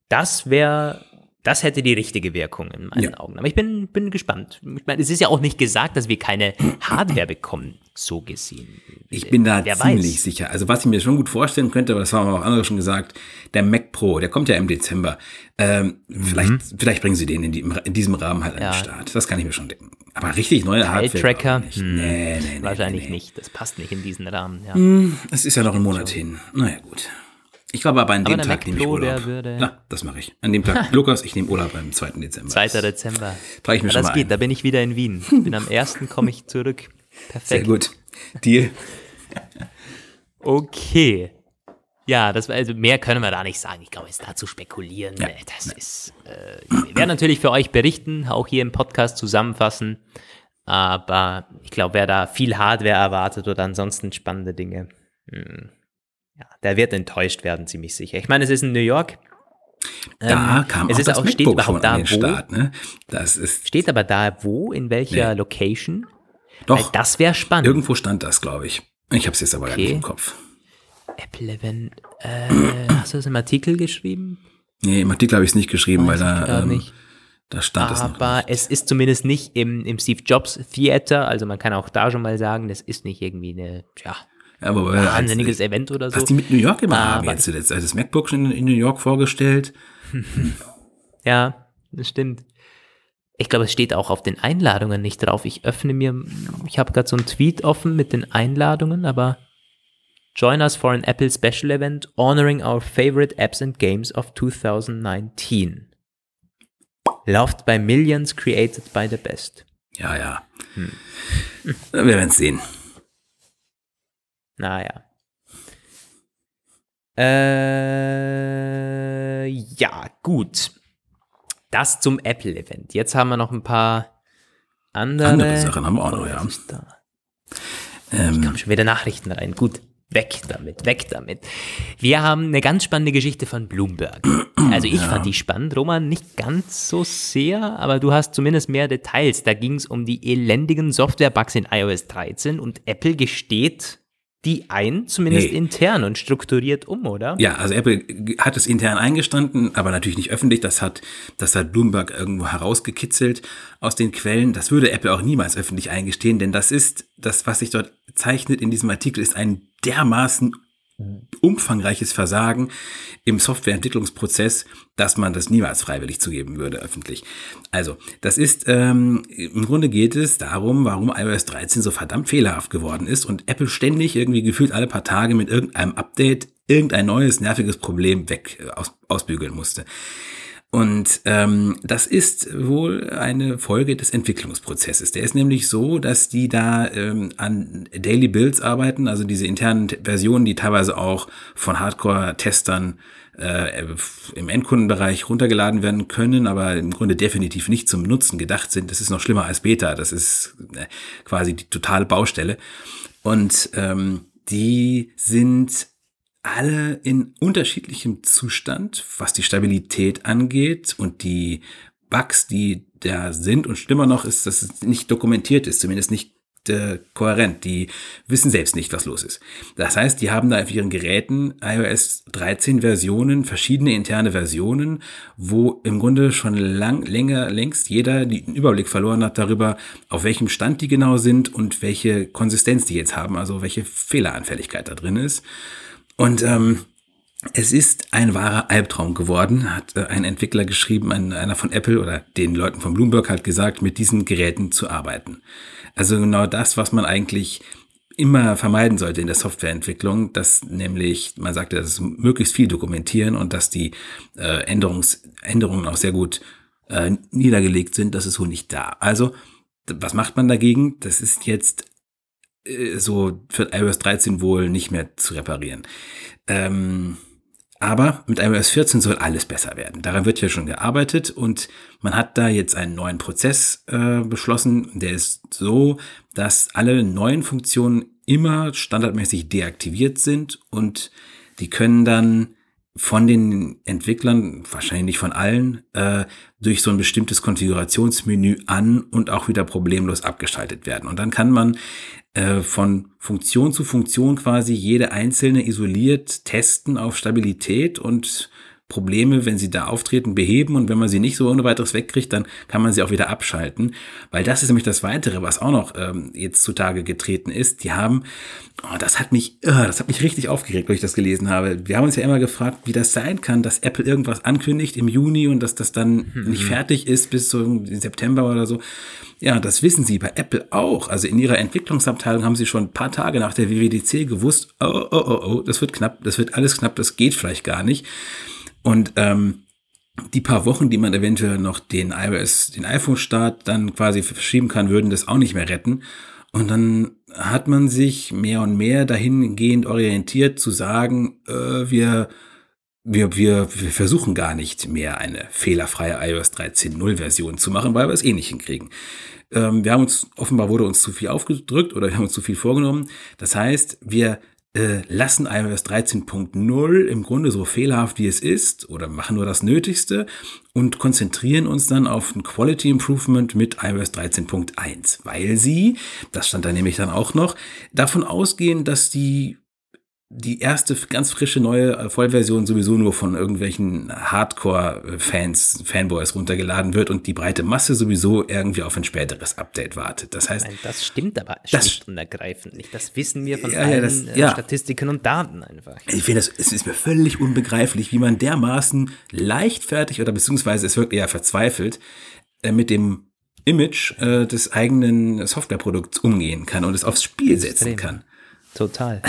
das wäre, das hätte die richtige Wirkung in meinen Ja. Augen. Aber ich bin, bin gespannt. Ich meine, es ist ja auch nicht gesagt, dass wir keine (clears throat) Hardware bekommen, so gesehen. Ich bin da Wer ziemlich weiß. sicher. Also was ich mir schon gut vorstellen könnte, aber das haben auch andere schon gesagt, der Mac Pro, der kommt ja im Dezember. Ähm, vielleicht, vielleicht bringen sie den in, die, in diesem Rahmen halt an Mhm. Ja. den Start. Das kann ich mir schon denken. Aber richtig neue Hardware. Auch nicht. Hm, Nee, nee, nee. Wahrscheinlich nee, nicht. Das passt nicht in diesen Rahmen. Ja. Es ist ja noch ein Monat hin. Naja, gut. Ich glaube aber an Aber dem der Tag nehme ich Urlaub. würde- Ja, das mache ich. An dem Tag, (laughs) Lukas, ich nehme Urlaub am 2. Dezember. 2. Dezember. Trage ich mir Ja, schon das mal geht, ein. da bin ich wieder in Wien. (laughs) Bin am 1. komme ich zurück. Perfekt. Sehr gut. Deal. (laughs) Okay. Ja, das also mehr können wir da nicht sagen. Ich glaube, es ist da zu spekulieren. Ja. äh, Das ist. Äh, wir werden natürlich für euch berichten, auch hier im Podcast zusammenfassen. Aber ich glaube, wer da viel Hardware erwartet oder ansonsten spannende Dinge, hm, ja, der wird enttäuscht werden, ziemlich sicher. Ich meine, es ist in New York. Da Ähm, kam es auch ist das auch, steht überhaupt da, wo? Start. Ne? Das ist Steht aber da wo, in welcher Nee. Location? Weil doch, das wäre spannend. irgendwo stand das, glaube ich. Ich habe es jetzt aber gar nicht Okay. im Kopf. Apple Event. Äh, hast du das im Artikel geschrieben? Nee, im Artikel habe ich es nicht geschrieben, weil Weiß ich da, ähm, nicht. da stand es noch Aber nicht. es ist zumindest nicht im, im Steve Jobs Theater, also man kann auch da schon mal sagen, das ist nicht irgendwie eine, Ja, aber weil- wahnsinniges Event oder so. was die mit New York immer haben Aber- jetzt zuletzt. Also das MacBook schon in, in New York vorgestellt. (laughs) Ja, das stimmt. Ich glaube, es steht auch auf den Einladungen nicht drauf. Ich öffne mir, ich habe gerade so einen Tweet offen mit den Einladungen, aber Join us for an Apple Special Event honoring our favorite apps and games of 2019. Loved by millions, created by the best. Ja, ja. Hm. Wir werden es sehen. Naja. Äh, ja, gut. Das zum Apple-Event. Jetzt haben wir noch ein paar andere, Andere Sachen haben wir auch noch, ja. Da? Ähm, Kommen schon wieder Nachrichten rein. Gut, weg damit, weg damit. Wir haben eine ganz spannende Geschichte von Bloomberg. (clears throat) Also ich fand die spannend, Roman nicht ganz so sehr, aber du hast zumindest mehr Details. Da ging es um die elendigen Software-Bugs in iOS 13 und Apple gesteht die ein, zumindest Nee. intern und strukturiert um, oder? Ja, also Apple hat es intern eingestanden, aber natürlich nicht öffentlich. Das hat, das hat Bloomberg irgendwo herausgekitzelt aus den Quellen. Das würde Apple auch niemals öffentlich eingestehen, denn das ist, das, was sich dort zeichnet in diesem Artikel, ist ein dermaßen umfangreiches Versagen im Softwareentwicklungsprozess, dass man das niemals freiwillig zugeben würde öffentlich. Also, das ist, ähm, im Grunde geht es darum, warum iOS 13 so verdammt fehlerhaft geworden ist und Apple ständig irgendwie gefühlt alle paar Tage mit irgendeinem Update irgendein neues nerviges Problem weg äh, aus, ausbügeln musste. Und ähm, das ist wohl eine Folge des Entwicklungsprozesses. Der ist nämlich so, dass die da ähm, an Daily Builds arbeiten, also diese internen Versionen, die teilweise auch von Hardcore-Testern äh, im Endkundenbereich runtergeladen werden können, aber im Grunde definitiv nicht zum Nutzen gedacht sind. Das ist noch schlimmer als Beta. Das ist äh, quasi die totale Baustelle. Und ähm, die sind alle in unterschiedlichem Zustand, was die Stabilität angeht und die Bugs, die da sind und schlimmer noch ist, dass es nicht dokumentiert ist, zumindest nicht äh, kohärent. Die wissen selbst nicht, was los ist. Das heißt, die haben da auf ihren Geräten iOS 13 Versionen, verschiedene interne Versionen, wo im Grunde schon lang, länger, längst jeder den Überblick verloren hat darüber, auf welchem Stand die genau sind und welche Konsistenz die jetzt haben, also welche Fehleranfälligkeit da drin ist. Und ähm, es ist ein wahrer Albtraum geworden, hat äh, ein Entwickler geschrieben, ein, einer von Apple oder den Leuten von Bloomberg hat gesagt, mit diesen Geräten zu arbeiten. Also genau das, was man eigentlich immer vermeiden sollte in der Softwareentwicklung, dass nämlich, man sagte, dass möglichst viel dokumentieren und dass die äh, Änderungs, Änderungen auch sehr gut äh, niedergelegt sind, das ist so nicht da. Also, was macht man dagegen? Das ist jetzt so für iOS 13 wohl nicht mehr zu reparieren. Ähm, aber mit iOS 14 soll alles besser werden. Daran wird ja schon gearbeitet und man hat da jetzt einen neuen Prozess äh, beschlossen. Der ist so, dass alle neuen Funktionen immer standardmäßig deaktiviert sind und die können dann von den Entwicklern, wahrscheinlich nicht von allen, äh, durch so ein bestimmtes Konfigurationsmenü an und auch wieder problemlos abgeschaltet werden. Und dann kann man äh, von Funktion zu Funktion quasi jede einzelne isoliert testen auf Stabilität und Probleme, wenn sie da auftreten, beheben und wenn man sie nicht so ohne weiteres wegkriegt, dann kann man sie auch wieder abschalten, weil das ist nämlich das Weitere, was auch noch ähm, jetzt zutage getreten ist. Die haben, oh, das hat mich, oh, das hat mich richtig aufgeregt, wo ich das gelesen habe. Wir haben uns ja immer gefragt, wie das sein kann, dass Apple irgendwas ankündigt im Juni und dass das dann mhm. nicht fertig ist bis zum September oder so. Ja, das wissen sie bei Apple auch. Also in ihrer Entwicklungsabteilung haben sie schon ein paar Tage nach der WWDC gewusst, oh, oh, oh, oh, das wird knapp, das wird alles knapp, das geht vielleicht gar nicht. Und ähm, die paar Wochen, die man eventuell noch den iOS, den iPhone-Start dann quasi verschieben kann, würden das auch nicht mehr retten. Und dann hat man sich mehr und mehr dahingehend orientiert zu sagen, äh, wir, wir, wir, wir versuchen gar nicht mehr eine fehlerfreie iOS 13.0 Version zu machen, weil wir es eh nicht hinkriegen. Ähm, wir haben uns, offenbar wurde uns zu viel aufgedrückt oder wir haben uns zu viel vorgenommen. Das heißt, wir äh, lassen iOS 13.0 im Grunde so fehlerhaft wie es ist oder machen nur das Nötigste und konzentrieren uns dann auf ein Quality Improvement mit iOS 13.1, weil sie, das stand da nämlich dann auch noch, davon ausgehen, dass die die erste ganz frische neue äh, Vollversion sowieso nur von irgendwelchen Hardcore-Fans, Fanboys runtergeladen wird und die breite Masse sowieso irgendwie auf ein späteres Update wartet. Das heißt, Nein, das stimmt aber das schlicht und ergreifend nicht. Das wissen wir von ja, allen ja, das, äh, ja. Statistiken und Daten einfach. Ich finde, es ist mir völlig unbegreiflich, wie man dermaßen leichtfertig oder beziehungsweise es wirkt eher verzweifelt äh, mit dem Image äh, des eigenen Softwareprodukts umgehen kann und es aufs Spiel setzen Extrem. kann. Total.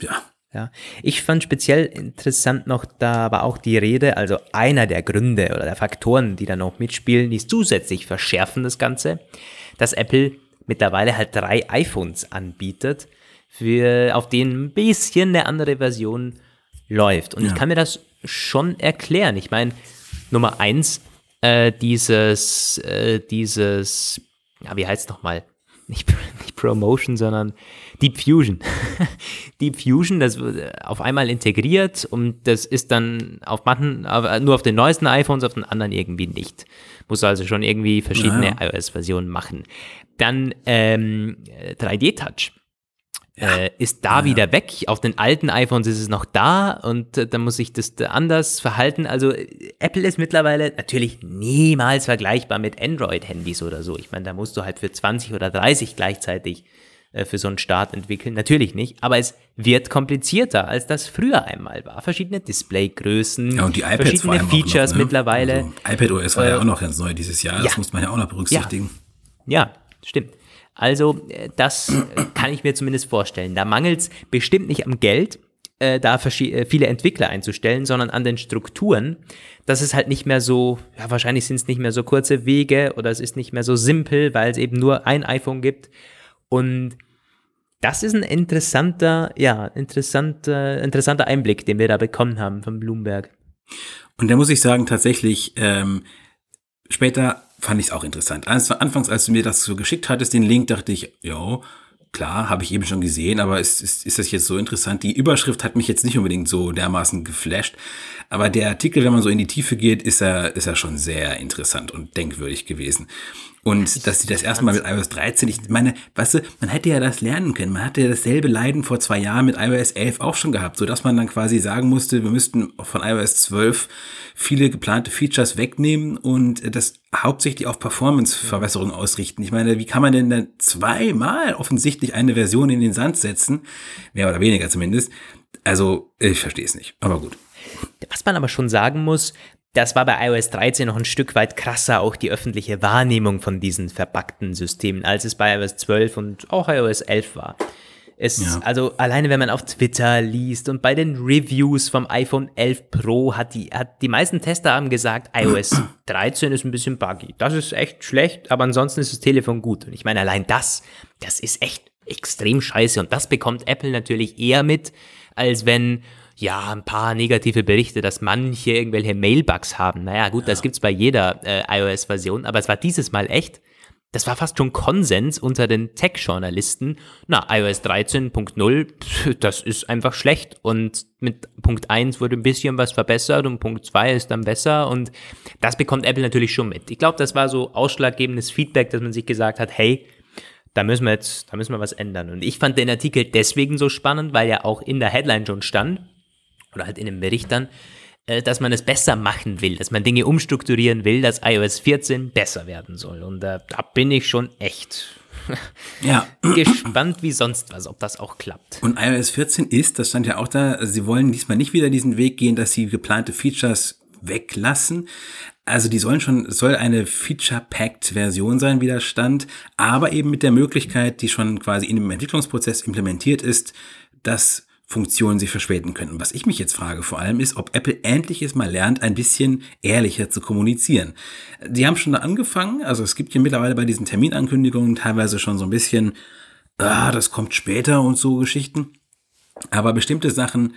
Ja. Ja, ich fand speziell interessant noch, da war auch die Rede, also einer der Gründe oder der Faktoren, die da noch mitspielen, die es zusätzlich verschärfen das Ganze, dass Apple mittlerweile halt drei iPhones anbietet, für, auf denen ein bisschen eine andere Version läuft. Und Ja. ich kann mir das schon erklären. Ich meine, Nummer eins, äh, dieses, äh, dieses, ja, wie heißt es nochmal? Nicht, (laughs) nicht Promotion, sondern Deep Fusion. (laughs) Deep Fusion, das wird auf einmal integriert und das ist dann auf manchen, aber nur auf den neuesten iPhones, auf den anderen irgendwie nicht. Muss also schon irgendwie verschiedene Ja, iOS-Versionen machen. Dann ähm, 3D-Touch. Äh, ist da wieder weg. Auf den alten iPhones ist es noch da und äh, dann muss ich das da anders verhalten. Also äh, Apple ist mittlerweile natürlich niemals vergleichbar mit Android-Handys oder so. Ich meine, da musst du halt für 20 oder 30 gleichzeitig äh, für so einen Start entwickeln. Natürlich nicht, aber es wird komplizierter, als das früher einmal war. Verschiedene Displaygrößen, Ja, und die iPads verschiedene vor allem Features noch, ne? mittlerweile. Also, iPad OS war ja Äh, auch noch ganz neu dieses Jahr. Das ja. muss man ja auch noch berücksichtigen. Ja, stimmt. Also äh, das äh, kann ich mir zumindest vorstellen. Da mangelt es bestimmt nicht am Geld, äh, da äh, viele Entwickler einzustellen, sondern an den Strukturen. Das ist halt nicht mehr so, ja, wahrscheinlich sind es nicht mehr so kurze Wege oder es ist nicht mehr so simpel, weil es eben nur ein iPhone gibt. Und das ist ein interessanter, ja, interessanter, interessanter Einblick, den wir da bekommen haben von Bloomberg. Und da muss ich sagen, tatsächlich, ähm, später fand ich es auch interessant. Anfangs, als du mir das so geschickt hattest, den Link, dachte ich, ja, klar, habe ich eben schon gesehen, aber ist, ist, ist das jetzt so interessant? Die Überschrift hat mich jetzt nicht unbedingt so dermaßen geflasht. Aber der Artikel, wenn man so in die Tiefe geht, ist er, ist er schon sehr interessant und denkwürdig gewesen. Und dass sie das erstmal mit iOS 13, ich meine, weißt du, man hätte ja das lernen können. Man hatte ja dasselbe Leiden vor zwei Jahren mit iOS 11 auch schon gehabt, sodass man dann quasi sagen musste, wir müssten von iOS 12 viele geplante Features wegnehmen und das hauptsächlich auf Performance-Verbesserung ausrichten. Ich meine, wie kann man denn dann zweimal offensichtlich eine Version in den Sand setzen? Mehr oder weniger zumindest. Also, ich verstehe es nicht. Aber gut. Was man aber schon sagen muss, das war bei iOS 13 noch ein Stück weit krasser, auch die öffentliche Wahrnehmung von diesen verpackten Systemen, als es bei iOS 12 und auch iOS 11 war. Es, Ja. also alleine wenn man auf Twitter liest und bei den Reviews vom iPhone 11 Pro hat die, hat die meisten Tester haben gesagt, iOS (clears throat) 13 ist ein bisschen buggy. Das ist echt schlecht, aber ansonsten ist das Telefon gut. Und ich meine, allein das, das ist echt extrem scheiße und das bekommt Apple natürlich eher mit, als wenn ja, ein paar negative Berichte, dass manche irgendwelche Mailbugs haben. Naja, gut, das gibt's bei jeder äh, iOS-Version, aber es war dieses Mal echt. Das war fast schon Konsens unter den Tech-Journalisten. Na, iOS 13.0, pf, das ist einfach schlecht. Und mit Punkt 1 wurde ein bisschen was verbessert und Punkt 2 ist dann besser. Und das bekommt Apple natürlich schon mit. Ich glaube, das war so ausschlaggebendes Feedback, dass man sich gesagt hat, hey, da müssen wir jetzt, da müssen wir was ändern. Und ich fand den Artikel deswegen so spannend, weil ja auch in der Headline schon stand, oder halt in den Bericht dann, äh, dass man es besser machen will, dass man Dinge umstrukturieren will, dass iOS 14 besser werden soll. Und äh, da bin ich schon echt (laughs) Ja. (clears throat) gespannt wie sonst was, ob das auch klappt. Und iOS 14 ist, das stand ja auch da, also sie wollen diesmal nicht wieder diesen Weg gehen, dass sie geplante Features weglassen. Also die sollen schon, es soll eine Feature-Packed-Version sein, wie das stand, aber eben mit der Möglichkeit, die schon quasi in dem Entwicklungsprozess implementiert ist, dass Funktionen sich verspäten können. Und was ich mich jetzt frage vor allem ist, ob Apple endlich jetzt mal lernt, ein bisschen ehrlicher zu kommunizieren. Die haben schon da angefangen, also es gibt ja mittlerweile bei diesen Terminankündigungen teilweise schon so ein bisschen, ah, das kommt später und so Geschichten. Aber bestimmte Sachen,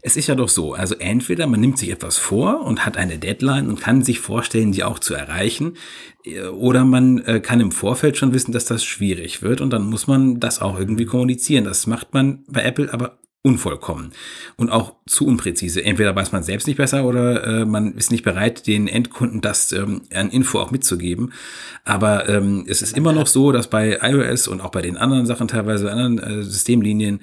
es ist ja doch so, also entweder man nimmt sich etwas vor und hat eine Deadline und kann sich vorstellen, die auch zu erreichen, äh, oder man äh, kann im Vorfeld schon wissen, dass das schwierig wird und dann muss man das auch irgendwie kommunizieren. Das macht man bei Apple aber unvollkommen und auch zu unpräzise. Entweder weiß man selbst nicht besser oder äh, man ist nicht bereit, den Endkunden das ähm, an Info auch mitzugeben. Aber ähm, es ist immer noch so, dass bei iOS und auch bei den anderen Sachen, teilweise bei anderen äh, Systemlinien,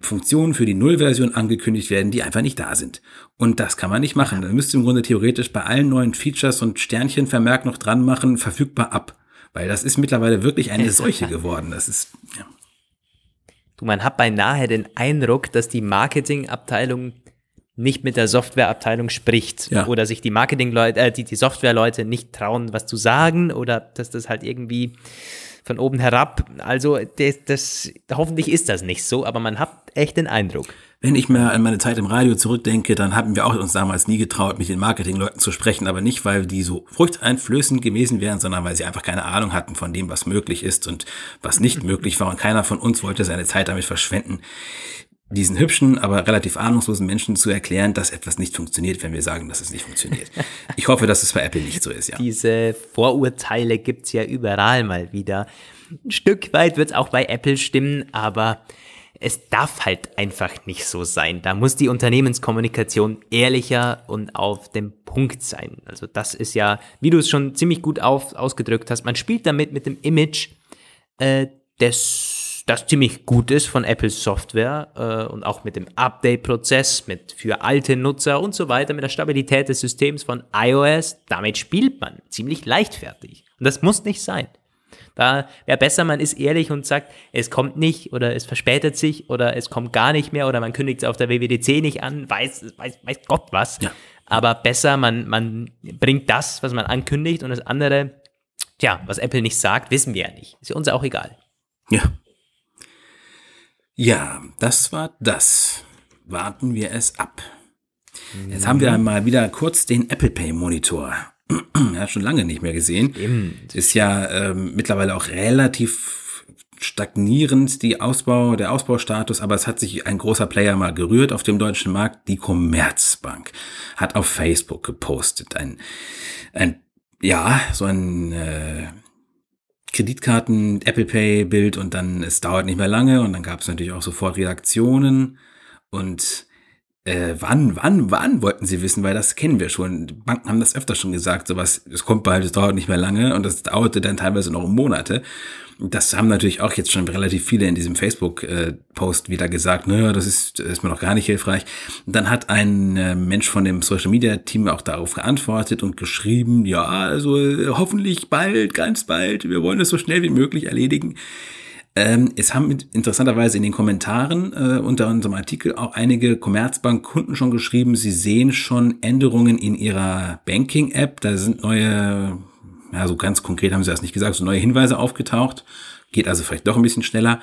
Funktionen für die Nullversion angekündigt werden, die einfach nicht da sind. Und das kann man nicht machen. Dann müsste im Grunde theoretisch bei allen neuen Features und Sternchenvermerk noch dran machen, verfügbar ab. Weil das ist mittlerweile wirklich eine Seuche geworden. Das ist, ja. Du, man hat beinahe den Eindruck, dass die Marketingabteilung nicht mit der Softwareabteilung spricht Ja. oder sich die Marketingleute, äh, die, die Softwareleute nicht trauen, was zu sagen oder dass das halt irgendwie von oben herab, also das, das hoffentlich ist das nicht so, aber man hat echt den Eindruck. Wenn ich mir an meine Zeit im Radio zurückdenke, dann haben wir auch uns damals nie getraut, mit den Marketingleuten zu sprechen, aber nicht, weil die so furchteinflößend gewesen wären, sondern weil sie einfach keine Ahnung hatten von dem, was möglich ist und was nicht möglich war. Und keiner von uns wollte seine Zeit damit verschwenden, diesen hübschen, aber relativ ahnungslosen Menschen zu erklären, dass etwas nicht funktioniert, wenn wir sagen, dass es nicht funktioniert. (laughs) Ich hoffe, dass es bei Apple nicht so ist, ja. Diese Vorurteile gibt's ja überall mal wieder. Ein Stück weit wird's auch bei Apple stimmen, aber es darf halt einfach nicht so sein. Da muss die Unternehmenskommunikation ehrlicher und auf dem Punkt sein. Also das ist ja, wie du es schon ziemlich gut auf, ausgedrückt hast, man spielt damit mit dem Image äh, des, das ziemlich gut ist von Apples Software äh, und auch mit dem Update-Prozess, mit für alte Nutzer und so weiter, mit der Stabilität des Systems von iOS. Damit spielt man ziemlich leichtfertig. Und das muss nicht sein. Da wäre besser, man ist ehrlich und sagt, es kommt nicht oder es verspätet sich oder es kommt gar nicht mehr oder man kündigt es auf der WWDC nicht an, weiß, weiß, weiß Gott was. Ja. Aber besser, man, man bringt das, was man ankündigt und das andere, tja, was Apple nicht sagt, wissen wir ja nicht. Ist ja uns auch egal. Ja. Ja, das war das. Warten wir es ab. Jetzt haben wir einmal wieder kurz den Apple Pay Monitor. Ja, schon lange nicht mehr gesehen. Eben. Ist ja ähm, mittlerweile auch relativ stagnierend die Ausbau, der Ausbaustatus, aber es hat sich ein großer Player mal gerührt auf dem deutschen Markt. Die Commerzbank hat auf Facebook gepostet ein, ein ja, so ein äh, Kreditkarten, Apple Pay Bild und dann es dauert nicht mehr lange und dann gab es natürlich auch sofort Reaktionen und äh, wann, wann, wann wollten sie wissen, weil das kennen wir schon. Banken haben das öfter schon gesagt, sowas, es kommt bald, es dauert nicht mehr lange und das dauerte dann teilweise noch Monate. Das haben natürlich auch jetzt schon relativ viele in diesem Facebook-Post wieder gesagt, naja, das ist, das ist mir noch gar nicht hilfreich. Und dann hat ein äh, Mensch von dem Social Media Team auch darauf geantwortet und geschrieben, ja, also äh, hoffentlich bald, ganz bald, wir wollen es so schnell wie möglich erledigen. Ähm, es haben interessanterweise in den Kommentaren äh, unter unserem Artikel auch einige Commerzbank-Kunden schon geschrieben, sie sehen schon Änderungen in ihrer Banking-App. Da sind neue, ja, so ganz konkret haben sie das nicht gesagt, so neue Hinweise aufgetaucht. Geht also vielleicht doch ein bisschen schneller.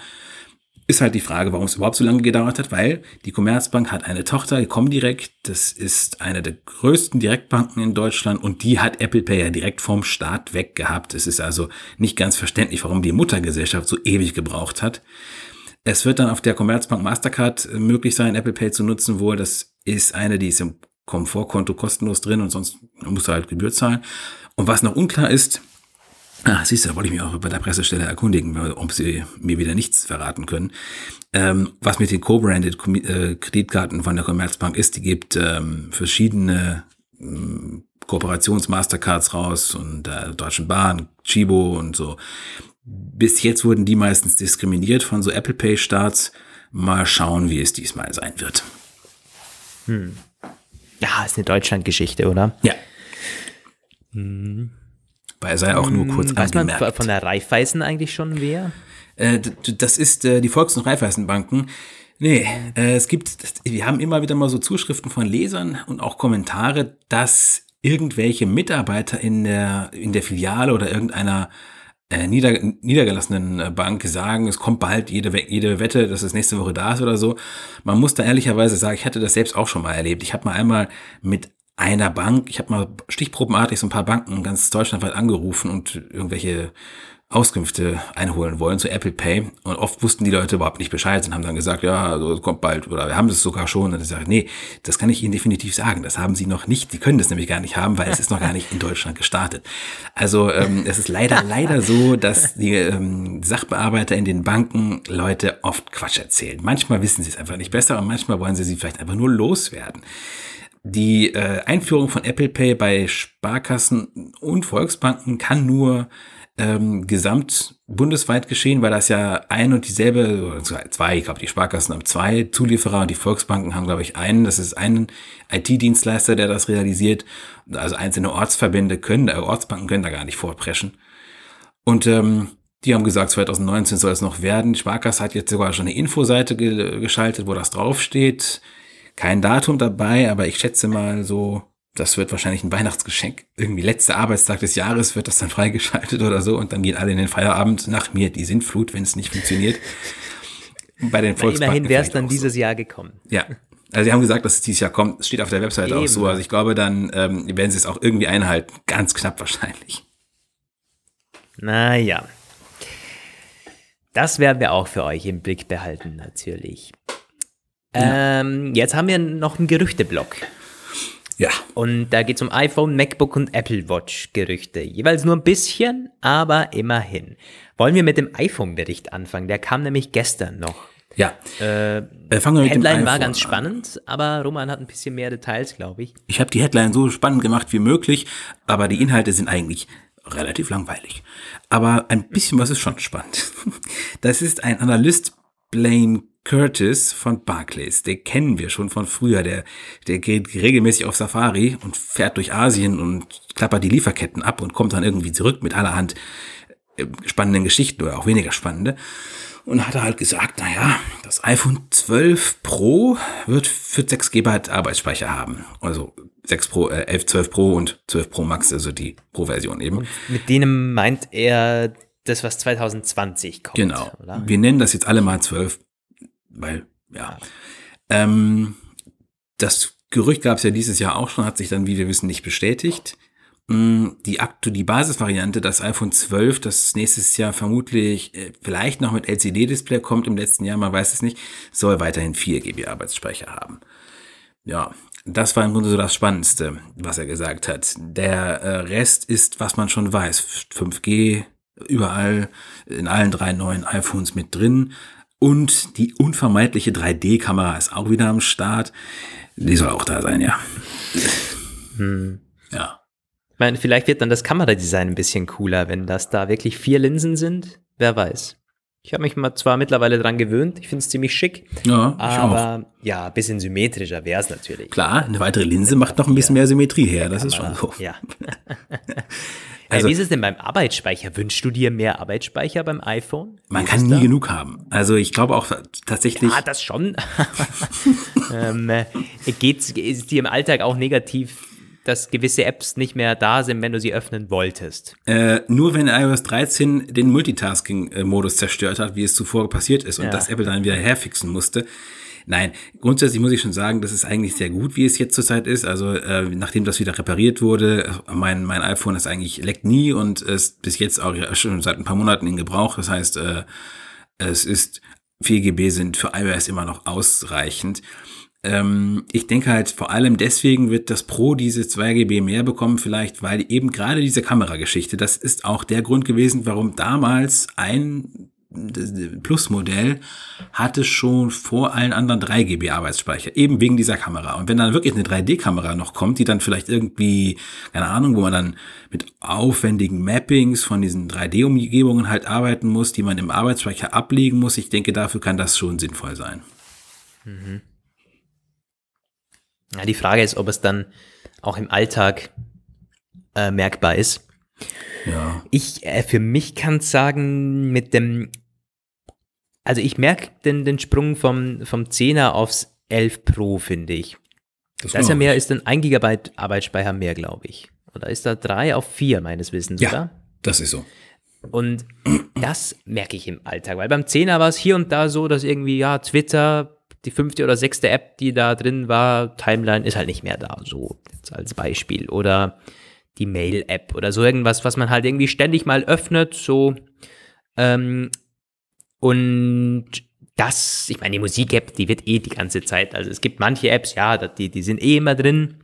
Ist halt die Frage, warum es überhaupt so lange gedauert hat, weil die Commerzbank hat eine Tochter, die Comdirect, das ist eine der größten Direktbanken in Deutschland und die hat Apple Pay ja direkt vom Start weg gehabt. Es ist also nicht ganz verständlich, warum die Muttergesellschaft so ewig gebraucht hat. Es wird dann auf der Commerzbank Mastercard möglich sein, Apple Pay zu nutzen, wohl. Das ist eine, die ist im Komfortkonto kostenlos drin und sonst musst du halt Gebühr zahlen. Und was noch unklar ist, Ah, siehst du, da wollte ich mich auch bei der Pressestelle erkundigen, ob sie mir wieder nichts verraten können. Ähm, was mit den Co-branded äh, Kreditkarten von der Commerzbank ist, die gibt ähm, verschiedene ähm, Kooperationsmastercards raus und äh, Deutschen Bahn, Chibo und so. Bis jetzt wurden die meistens diskriminiert von so Apple Pay Starts. Mal schauen, wie es diesmal sein wird. Hm. Ja, ist eine Deutschlandgeschichte, oder? Ja. Hm. Weil sei auch nur kurz Weiß angemerkt. man von der Raiffeisen eigentlich schon wer? Äh, das ist äh, die Volks- und Raiffeisenbanken. Nee, äh, es gibt, wir haben immer wieder mal so Zuschriften von Lesern und auch Kommentare, dass irgendwelche Mitarbeiter in der, in der Filiale oder irgendeiner äh, nieder, niedergelassenen Bank sagen, es kommt bald jede, jede Wette, dass es nächste Woche da ist oder so. Man muss da ehrlicherweise sagen, ich hatte das selbst auch schon mal erlebt. Ich habe mal einmal mit einer Bank, ich habe mal stichprobenartig so ein paar Banken ganz deutschlandweit angerufen und irgendwelche Auskünfte einholen wollen zu Apple Pay und oft wussten die Leute überhaupt nicht Bescheid und haben dann gesagt, ja, also kommt bald oder wir haben das sogar schon und ich sage, nee, das kann ich Ihnen definitiv sagen, das haben Sie noch nicht, Sie können das nämlich gar nicht haben, weil es ist noch gar nicht in Deutschland gestartet. Also ähm, es ist leider, (laughs) leider so, dass die ähm, Sachbearbeiter in den Banken Leute oft Quatsch erzählen. Manchmal wissen sie es einfach nicht besser und manchmal wollen sie sie vielleicht einfach nur loswerden. Die äh, Einführung von Apple Pay bei Sparkassen und Volksbanken kann nur ähm, gesamt bundesweit geschehen, weil das ja ein und dieselbe, zwei, ich glaube, die Sparkassen haben zwei Zulieferer und die Volksbanken haben, glaube ich, einen. Das ist ein IT-Dienstleister, der das realisiert. Also einzelne Ortsverbände können, äh, Ortsbanken können da gar nicht vorpreschen. Und ähm, die haben gesagt, 2019 soll es noch werden. Sparkasse hat jetzt sogar schon eine Infoseite ge geschaltet, wo das draufsteht kein Datum dabei, aber ich schätze mal so, das wird wahrscheinlich ein Weihnachtsgeschenk. Irgendwie letzter Arbeitstag des Jahres wird das dann freigeschaltet oder so und dann gehen alle in den Feierabend nach mir die Sintflut, wenn es nicht funktioniert. Bei den Volksbanken. Immerhin wäre es dann dieses so. Jahr gekommen. Ja. Also sie haben gesagt, dass es dieses Jahr kommt. Es steht auf der Webseite Eben. auch so. Also ich glaube, dann ähm, werden sie es auch irgendwie einhalten. Ganz knapp wahrscheinlich. Naja. Das werden wir auch für euch im Blick behalten, natürlich. Ja. Ähm, jetzt haben wir noch einen Gerüchteblock. Ja. Und da geht es um iPhone, MacBook und Apple Watch Gerüchte. Jeweils nur ein bisschen, aber immerhin. Wollen wir mit dem iPhone-Bericht anfangen? Der kam nämlich gestern noch. Ja. Äh, äh fangen wir mit Headline dem war ganz spannend, aber Roman hat ein bisschen mehr Details, glaube ich. Ich habe die Headline so spannend gemacht wie möglich, aber die Inhalte sind eigentlich relativ langweilig. Aber ein bisschen was ist schon spannend. (laughs) Das ist ein Analyst Blaine Curtis von Barclays, den kennen wir schon von früher. Der, der geht regelmäßig auf Safari und fährt durch Asien und klappert die Lieferketten ab und kommt dann irgendwie zurück mit allerhand äh, spannenden Geschichten oder auch weniger spannende. Und hat er halt gesagt, naja, das iPhone 12 Pro wird für 6 GB Arbeitsspeicher haben. Also 6 Pro, äh, 11, 12 Pro und 12 Pro Max, also die Pro-Version eben. Und mit denen meint er das, was 2020 kommt. Genau. Oder? Wir nennen das jetzt alle mal 12, weil, ja. Ähm, das Gerücht gab es ja dieses Jahr auch schon, hat sich dann, wie wir wissen, nicht bestätigt. Mm, die, Aktu die Basisvariante, das iPhone 12, das nächstes Jahr vermutlich äh, vielleicht noch mit LCD-Display kommt im letzten Jahr, man weiß es nicht, soll weiterhin 4 GB Arbeitsspeicher haben. Ja, das war im Grunde so das Spannendste, was er gesagt hat. Der äh, Rest ist, was man schon weiß. 5G überall, in allen drei neuen iPhones mit drin. Und die unvermeidliche 3D-Kamera ist auch wieder am Start. Die soll auch da sein, ja. Hm. Ja. Ich meine, vielleicht wird dann das Kameradesign ein bisschen cooler, wenn das da wirklich vier Linsen sind. Wer weiß. Ich habe mich mal zwar mittlerweile dran gewöhnt, ich finde es ziemlich schick. Ja, aber ja, ein bisschen symmetrischer wäre es natürlich. Klar, eine weitere Linse macht noch ein bisschen mehr Symmetrie her, das ist schon so. Ja. (laughs) also, Wie ist es denn beim Arbeitsspeicher? Wünschst du dir mehr Arbeitsspeicher beim iPhone? Man kann nie da? genug haben. Also ich glaube auch tatsächlich. Ja, das schon. (laughs) ähm, Geht es dir im Alltag auch negativ dass gewisse Apps nicht mehr da sind, wenn du sie öffnen wolltest. Äh, nur wenn iOS 13 den Multitasking-Modus zerstört hat, wie es zuvor passiert ist und ja. das Apple dann wieder herfixen musste. Nein, grundsätzlich muss ich schon sagen, das ist eigentlich sehr gut, wie es jetzt zurzeit ist. Also äh, nachdem das wieder repariert wurde, mein, mein iPhone ist eigentlich leckt nie und ist bis jetzt auch schon seit ein paar Monaten in Gebrauch. Das heißt, äh, es ist 4 GB sind für iOS immer noch ausreichend. Ähm, ich denke halt vor allem deswegen wird das Pro diese 2 GB mehr bekommen, vielleicht weil eben gerade diese Kamerageschichte, das ist auch der Grund gewesen, warum damals ein Plus-Modell hatte schon vor allen anderen 3 GB Arbeitsspeicher, eben wegen dieser Kamera. Und wenn dann wirklich eine 3D-Kamera noch kommt, die dann vielleicht irgendwie, keine Ahnung, wo man dann mit aufwendigen Mappings von diesen 3D-Umgebungen halt arbeiten muss, die man im Arbeitsspeicher ablegen muss, ich denke, dafür kann das schon sinnvoll sein. Mhm. Ja, die Frage ist, ob es dann auch im Alltag äh, merkbar ist. Ja. Ich, äh, für mich kann es sagen, mit dem, also ich merke den, den Sprung vom, vom 10er aufs 11 Pro, finde ich. Das da ist ja mehr, ist dann 1 Gigabyte Arbeitsspeicher mehr, glaube ich. Oder ist da 3 auf 4 meines Wissens, ja, oder? das ist so. Und das merke ich im Alltag, weil beim 10er war es hier und da so, dass irgendwie, ja, Twitter die fünfte oder sechste App, die da drin war, Timeline, ist halt nicht mehr da, so jetzt als Beispiel. Oder die Mail-App oder so irgendwas, was man halt irgendwie ständig mal öffnet, so. Ähm, und das, ich meine, die Musik-App, die wird eh die ganze Zeit, also es gibt manche Apps, ja, die, die sind eh immer drin,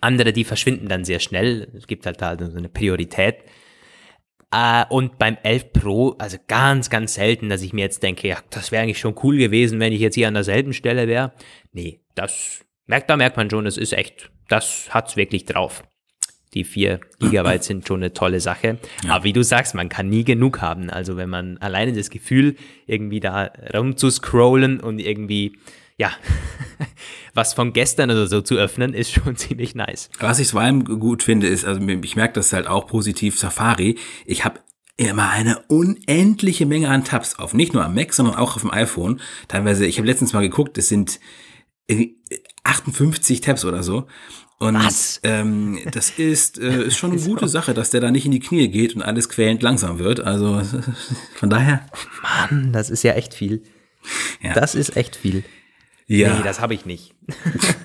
andere, die verschwinden dann sehr schnell. Es gibt halt da so eine Priorität. Äh, und beim 11 Pro, also ganz, ganz selten, dass ich mir jetzt denke, ja, das wäre eigentlich schon cool gewesen, wenn ich jetzt hier an derselben Stelle wäre. Nee, das merkt, da merkt man schon, das ist echt, das hat's wirklich drauf. Die 4 Gigabyte sind schon eine tolle Sache. Ja. Aber wie du sagst, man kann nie genug haben. Also wenn man alleine das Gefühl, irgendwie da rumzuscrollen und irgendwie ja, (laughs) was von gestern oder so zu öffnen, ist schon (laughs) ziemlich nice. Was ich vor allem gut finde, ist, also ich merke das halt auch positiv, Safari. Ich habe immer eine unendliche Menge an Tabs auf. Nicht nur am Mac, sondern auch auf dem iPhone. Teilweise, ich habe letztens mal geguckt, es sind 58 Tabs oder so. Und Was? Ähm, das ist, äh, (laughs) ist schon eine gute Sache, dass der da nicht in die Knie geht und alles quälend langsam wird. Also von daher. Mann, das ist ja echt viel. Ja. Das ist echt viel. Ja. Nee, das habe ich nicht.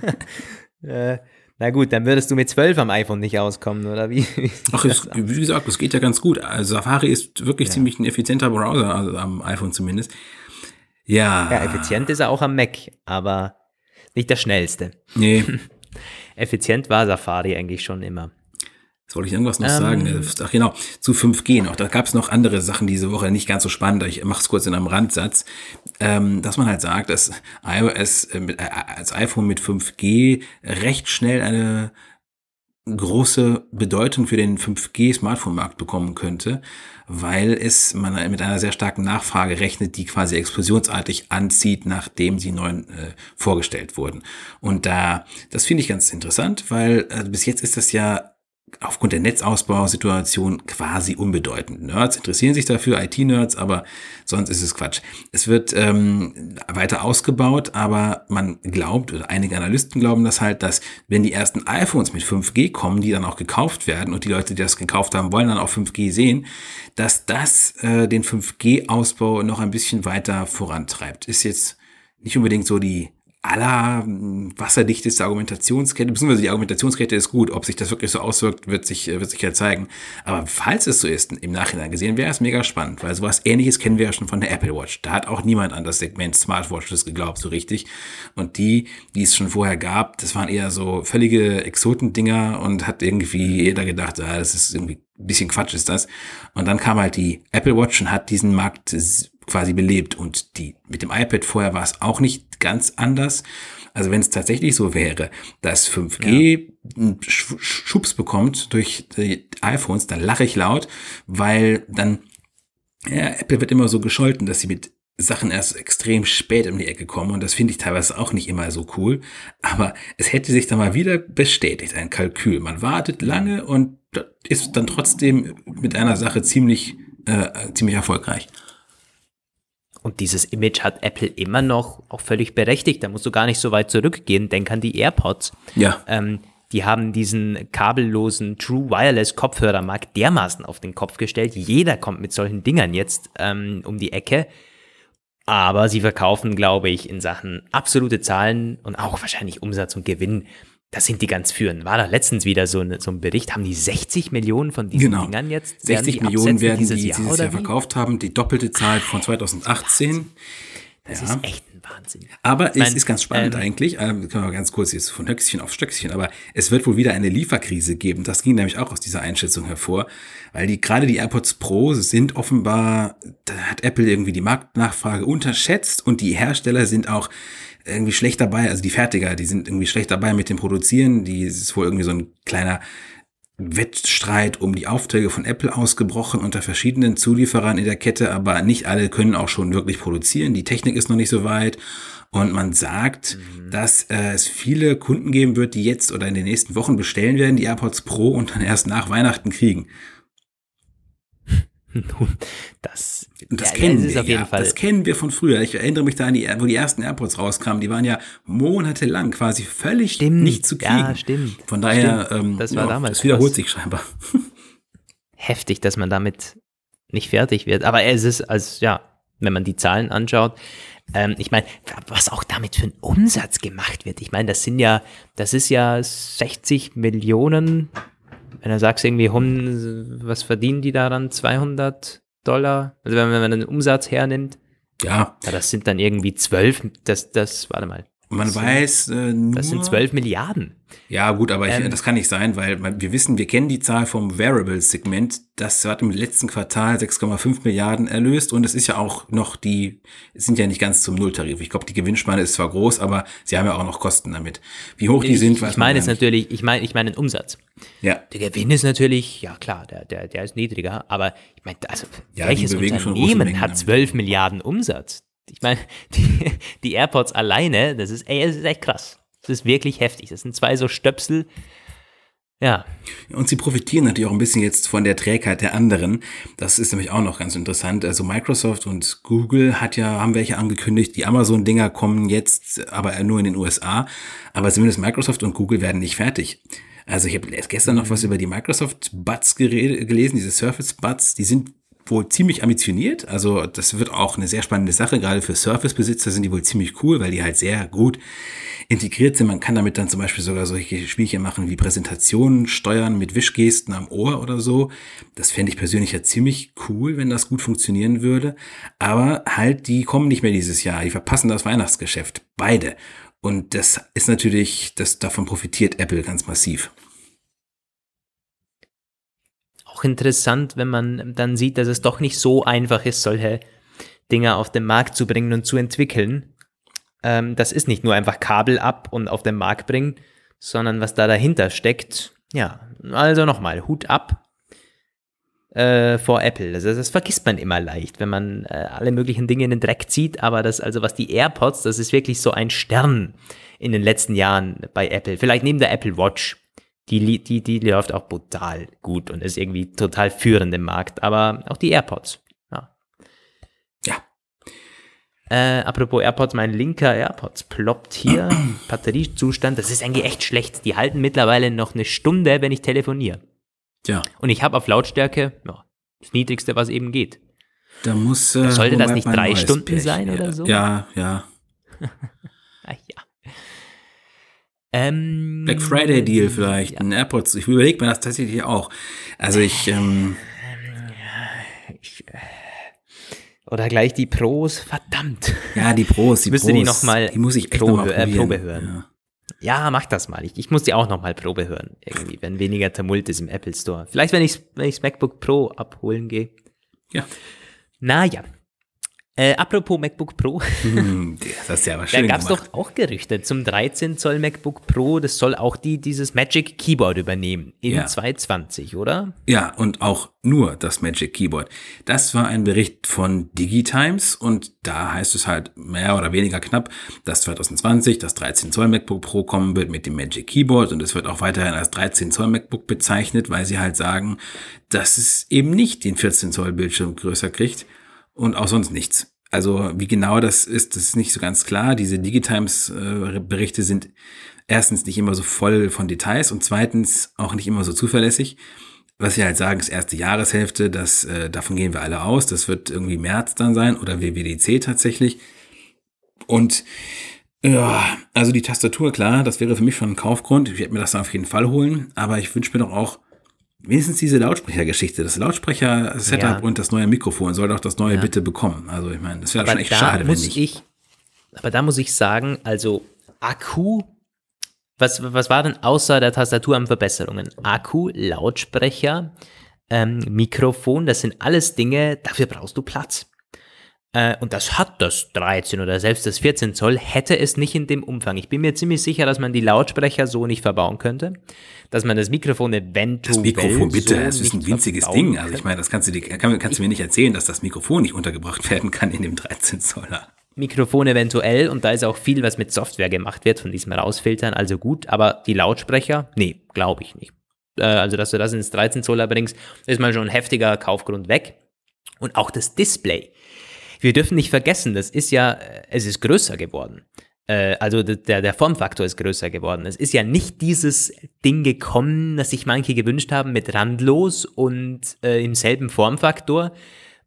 (laughs) äh, na gut, dann würdest du mit 12 am iPhone nicht auskommen, oder wie? Ach, es, (laughs) wie gesagt, das geht ja ganz gut. Also Safari ist wirklich ja. ziemlich ein effizienter Browser, also am iPhone zumindest. Ja. Ja, effizient ist er auch am Mac, aber nicht der schnellste. Nee. (laughs) Effizient war Safari eigentlich schon immer. Jetzt wollte ich irgendwas noch ähm, sagen. Ach genau, zu 5G noch. Da gab es noch andere Sachen diese Woche, nicht ganz so spannend. Ich mache es kurz in einem Randsatz. Ähm, dass man halt sagt, dass iOS äh, mit, äh, als iPhone mit 5G recht schnell eine große Bedeutung für den 5G-Smartphone-Markt bekommen könnte, weil es man mit einer sehr starken Nachfrage rechnet, die quasi explosionsartig anzieht, nachdem sie neu äh, vorgestellt wurden. Und da, das finde ich ganz interessant, weil äh, bis jetzt ist das ja aufgrund der Netzausbausituation quasi unbedeutend. Nerds interessieren sich dafür, IT-Nerds, aber sonst ist es Quatsch. Es wird ähm, weiter ausgebaut, aber man glaubt, oder einige Analysten glauben das halt, dass wenn die ersten iPhones mit 5G kommen, die dann auch gekauft werden und die Leute, die das gekauft haben, wollen dann auch 5G sehen, dass das äh, den 5G-Ausbau noch ein bisschen weiter vorantreibt. Ist jetzt nicht unbedingt so die aller wasserdichteste Argumentationskette, beziehungsweise die Argumentationskette ist gut. Ob sich das wirklich so auswirkt, wird sich, wird sich ja zeigen. Aber falls es so ist, im Nachhinein gesehen, wäre es mega spannend, weil sowas ähnliches kennen wir ja schon von der Apple Watch. Da hat auch niemand an das Segment Smartwatches geglaubt, so richtig. Und die, die es schon vorher gab, das waren eher so völlige Exotendinger und hat irgendwie jeder gedacht, ah, das ist irgendwie ein bisschen Quatsch ist das. Und dann kam halt die Apple Watch und hat diesen Markt quasi belebt. Und die, mit dem iPad vorher war es auch nicht ganz anders. Also wenn es tatsächlich so wäre, dass 5G ja. einen Schubs bekommt durch die iPhones, dann lache ich laut, weil dann, ja, Apple wird immer so gescholten, dass sie mit Sachen erst extrem spät um die Ecke kommen und das finde ich teilweise auch nicht immer so cool. Aber es hätte sich dann mal wieder bestätigt, ein Kalkül. Man wartet lange und ist dann trotzdem mit einer Sache ziemlich, äh, ziemlich erfolgreich. Und dieses Image hat Apple immer noch auch völlig berechtigt. Da musst du gar nicht so weit zurückgehen. Denk an die AirPods. Ja. Ähm, die haben diesen kabellosen True Wireless Kopfhörermarkt dermaßen auf den Kopf gestellt. Jeder kommt mit solchen Dingern jetzt ähm, um die Ecke. Aber sie verkaufen, glaube ich, in Sachen absolute Zahlen und auch wahrscheinlich Umsatz und Gewinn das sind die ganz führend. War da letztens wieder so, eine, so ein Bericht, haben die 60 Millionen von diesen genau. Dingern jetzt? 60 die Millionen werden dieses die Jahr, dieses Jahr verkauft haben, die doppelte Zahl von 2018. Das ja. ist echt ein Wahnsinn. Aber es mein, ist ganz spannend ähm, eigentlich, ähm, können wir ganz kurz jetzt von Höchstchen auf Stöckchen, aber es wird wohl wieder eine Lieferkrise geben. Das ging nämlich auch aus dieser Einschätzung hervor, weil die gerade die AirPods Pro sind offenbar, da hat Apple irgendwie die Marktnachfrage unterschätzt und die Hersteller sind auch irgendwie schlecht dabei, also die Fertiger, die sind irgendwie schlecht dabei mit dem Produzieren, die ist wohl irgendwie so ein kleiner Wettstreit um die Aufträge von Apple ausgebrochen unter verschiedenen Zulieferern in der Kette, aber nicht alle können auch schon wirklich produzieren. Die Technik ist noch nicht so weit. Und man sagt, mhm. dass äh, es viele Kunden geben wird, die jetzt oder in den nächsten Wochen bestellen werden, die AirPods Pro und dann erst nach Weihnachten kriegen. Nun, das, das ja, kennen wir, ja, das kennen wir von früher. Ich erinnere mich da an die, wo die ersten AirPods rauskamen. Die waren ja monatelang quasi völlig stimmt, nicht zu kriegen. Ja, stimmt. Von daher, stimmt. Ähm, das war ja, damals. Das wiederholt sich scheinbar. (laughs) Heftig, dass man damit nicht fertig wird. Aber es ist, als ja, wenn man die Zahlen anschaut, ähm, ich meine, was auch damit für ein Umsatz gemacht wird. Ich meine, das sind ja, das ist ja 60 Millionen wenn du sagst irgendwie, was verdienen die daran? 200 Dollar? Also wenn man den Umsatz hernimmt. Ja. ja das sind dann irgendwie 12, das, das, warte mal. Man das weiß äh, nur, Das sind 12 Milliarden. Ja, gut, aber ich, ähm, das kann nicht sein, weil wir wissen, wir kennen die Zahl vom Variables-Segment. Das hat im letzten Quartal 6,5 Milliarden erlöst und es ist ja auch noch die, sind ja nicht ganz zum Nulltarif. Ich glaube, die Gewinnspanne ist zwar groß, aber sie haben ja auch noch Kosten damit. Wie hoch die ich, sind, weiß Ich meine es natürlich, ich meine, ich meine den Umsatz. Ja. Der Gewinn ist natürlich, ja klar, der, der, der ist niedriger, aber ich meine, also ja, welches Unternehmen hat 12 Milliarden Umsatz? Ich meine, (laughs) die, die AirPods alleine, das ist, ey, das ist echt krass. Das ist wirklich heftig. Das sind zwei so Stöpsel. Ja. Und sie profitieren natürlich auch ein bisschen jetzt von der Trägheit der anderen. Das ist nämlich auch noch ganz interessant. Also Microsoft und Google hat ja, haben welche angekündigt. Die Amazon-Dinger kommen jetzt aber nur in den USA. Aber zumindest Microsoft und Google werden nicht fertig. Also ich habe gestern noch was über die Microsoft Buds gelesen, diese Surface Buds. Die sind wohl ziemlich ambitioniert. Also das wird auch eine sehr spannende Sache. Gerade für Surface-Besitzer sind die wohl ziemlich cool, weil die halt sehr gut integriert sind. Man kann damit dann zum Beispiel sogar solche Spielchen machen wie Präsentationen steuern mit Wischgesten am Ohr oder so. Das fände ich persönlich ja ziemlich cool, wenn das gut funktionieren würde. Aber halt, die kommen nicht mehr dieses Jahr. Die verpassen das Weihnachtsgeschäft. Beide. Und das ist natürlich, das, davon profitiert Apple ganz massiv interessant, wenn man dann sieht, dass es doch nicht so einfach ist, solche Dinge auf den Markt zu bringen und zu entwickeln. Ähm, das ist nicht nur einfach Kabel ab und auf den Markt bringen, sondern was da dahinter steckt. Ja, also nochmal, Hut ab äh, vor Apple. Also das vergisst man immer leicht, wenn man äh, alle möglichen Dinge in den Dreck zieht. Aber das, also was die AirPods, das ist wirklich so ein Stern in den letzten Jahren bei Apple. Vielleicht neben der Apple Watch Die, die, die läuft auch brutal gut und ist irgendwie total führend im Markt. Aber auch die AirPods. Ja. Ja. Äh, apropos AirPods, mein linker AirPods ploppt hier. (clears throat) Batteriezustand, das ist eigentlich echt schlecht. Die halten mittlerweile noch eine Stunde, wenn ich telefoniere. Ja. Und ich habe auf Lautstärke ja, das Niedrigste, was eben geht. Da muss. Äh, Sollte das nicht drei Stunden Pärchen. sein oder so? Ja, ja. (laughs) Ja. Ähm, Black Friday Deal vielleicht, ein AirPods. Ich überlege mir das tatsächlich auch. Also ich, ähm, ich, äh, oder gleich die Pros, verdammt. ja, die Pros, die (laughs) Müsste Pros, die noch mal die muss ich echt Probe- noch mal äh. Probe hören. Ja. Ja, mach das mal. Ich, ich muss die auch nochmal Probe hören. Irgendwie, wenn weniger Tumult ist im Apple Store. Vielleicht, wenn ich wenn ich's MacBook Pro abholen gehe. Ja. Naja. Äh, apropos MacBook Pro. Hm, (laughs) das ist ja aber Da schön gab es doch auch Gerüchte zum 13 Zoll MacBook Pro. Das soll auch die, dieses Magic Keyboard übernehmen in Ja. 220, oder? Ja, und auch nur das Magic Keyboard. Das war ein Bericht von Digitimes und da heißt es halt mehr oder weniger knapp, dass 2020 das 13 Zoll MacBook Pro kommen wird mit dem Magic Keyboard und es wird auch weiterhin als 13 Zoll MacBook bezeichnet, weil sie halt sagen, dass es eben nicht den 14 Zoll Bildschirm größer kriegt und auch sonst nichts. Also wie genau das ist, das ist nicht so ganz klar. Diese Digitimes-Berichte sind erstens nicht immer so voll von Details und zweitens auch nicht immer so zuverlässig. Was sie halt sagen, ist erste Jahreshälfte, das, äh, davon gehen wir alle aus. Das wird irgendwie März dann sein oder WWDC tatsächlich. Und ja, also die Tastatur, klar, das wäre für mich schon ein Kaufgrund. Ich werde mir das dann auf jeden Fall holen, aber ich wünsche mir doch auch wenigstens diese Lautsprechergeschichte. Das Lautsprecher-Setup Ja. und das neue Mikrofon soll doch das neue Ja. bitte bekommen. Also ich meine, das wäre schon echt da schade, wenn muss nicht. ich, aber da muss ich sagen, also Akku, was, was war denn außer der Tastatur an Verbesserungen? Akku, Lautsprecher, ähm, Mikrofon, das sind alles Dinge, dafür brauchst du Platz. Äh, und das hat das 13 oder selbst das 14 Zoll, hätte es nicht in dem Umfang. Ich bin mir ziemlich sicher, dass man die Lautsprecher so nicht verbauen könnte, dass man das Mikrofon eventuell Das Mikrofon, bitte, so es ist ein winziges Ding. Also ich meine, das kannst du, dir, kann, kannst du mir nicht erzählen, dass das Mikrofon nicht untergebracht werden kann in dem 13 Zoller. Mikrofon eventuell und da ist auch viel, was mit Software gemacht wird, von diesem Rausfiltern, also gut, aber die Lautsprecher, nee, glaube ich nicht. Äh, also, dass du das ins 13 Zoller bringst, ist mal schon ein heftiger Kaufgrund weg. Und auch das Display. Wir dürfen nicht vergessen, das ist ja, äh, es ist größer geworden. Äh, Also der, der Formfaktor ist größer geworden. Es ist ja nicht dieses Ding gekommen, das sich manche gewünscht haben mit randlos und äh, im selben Formfaktor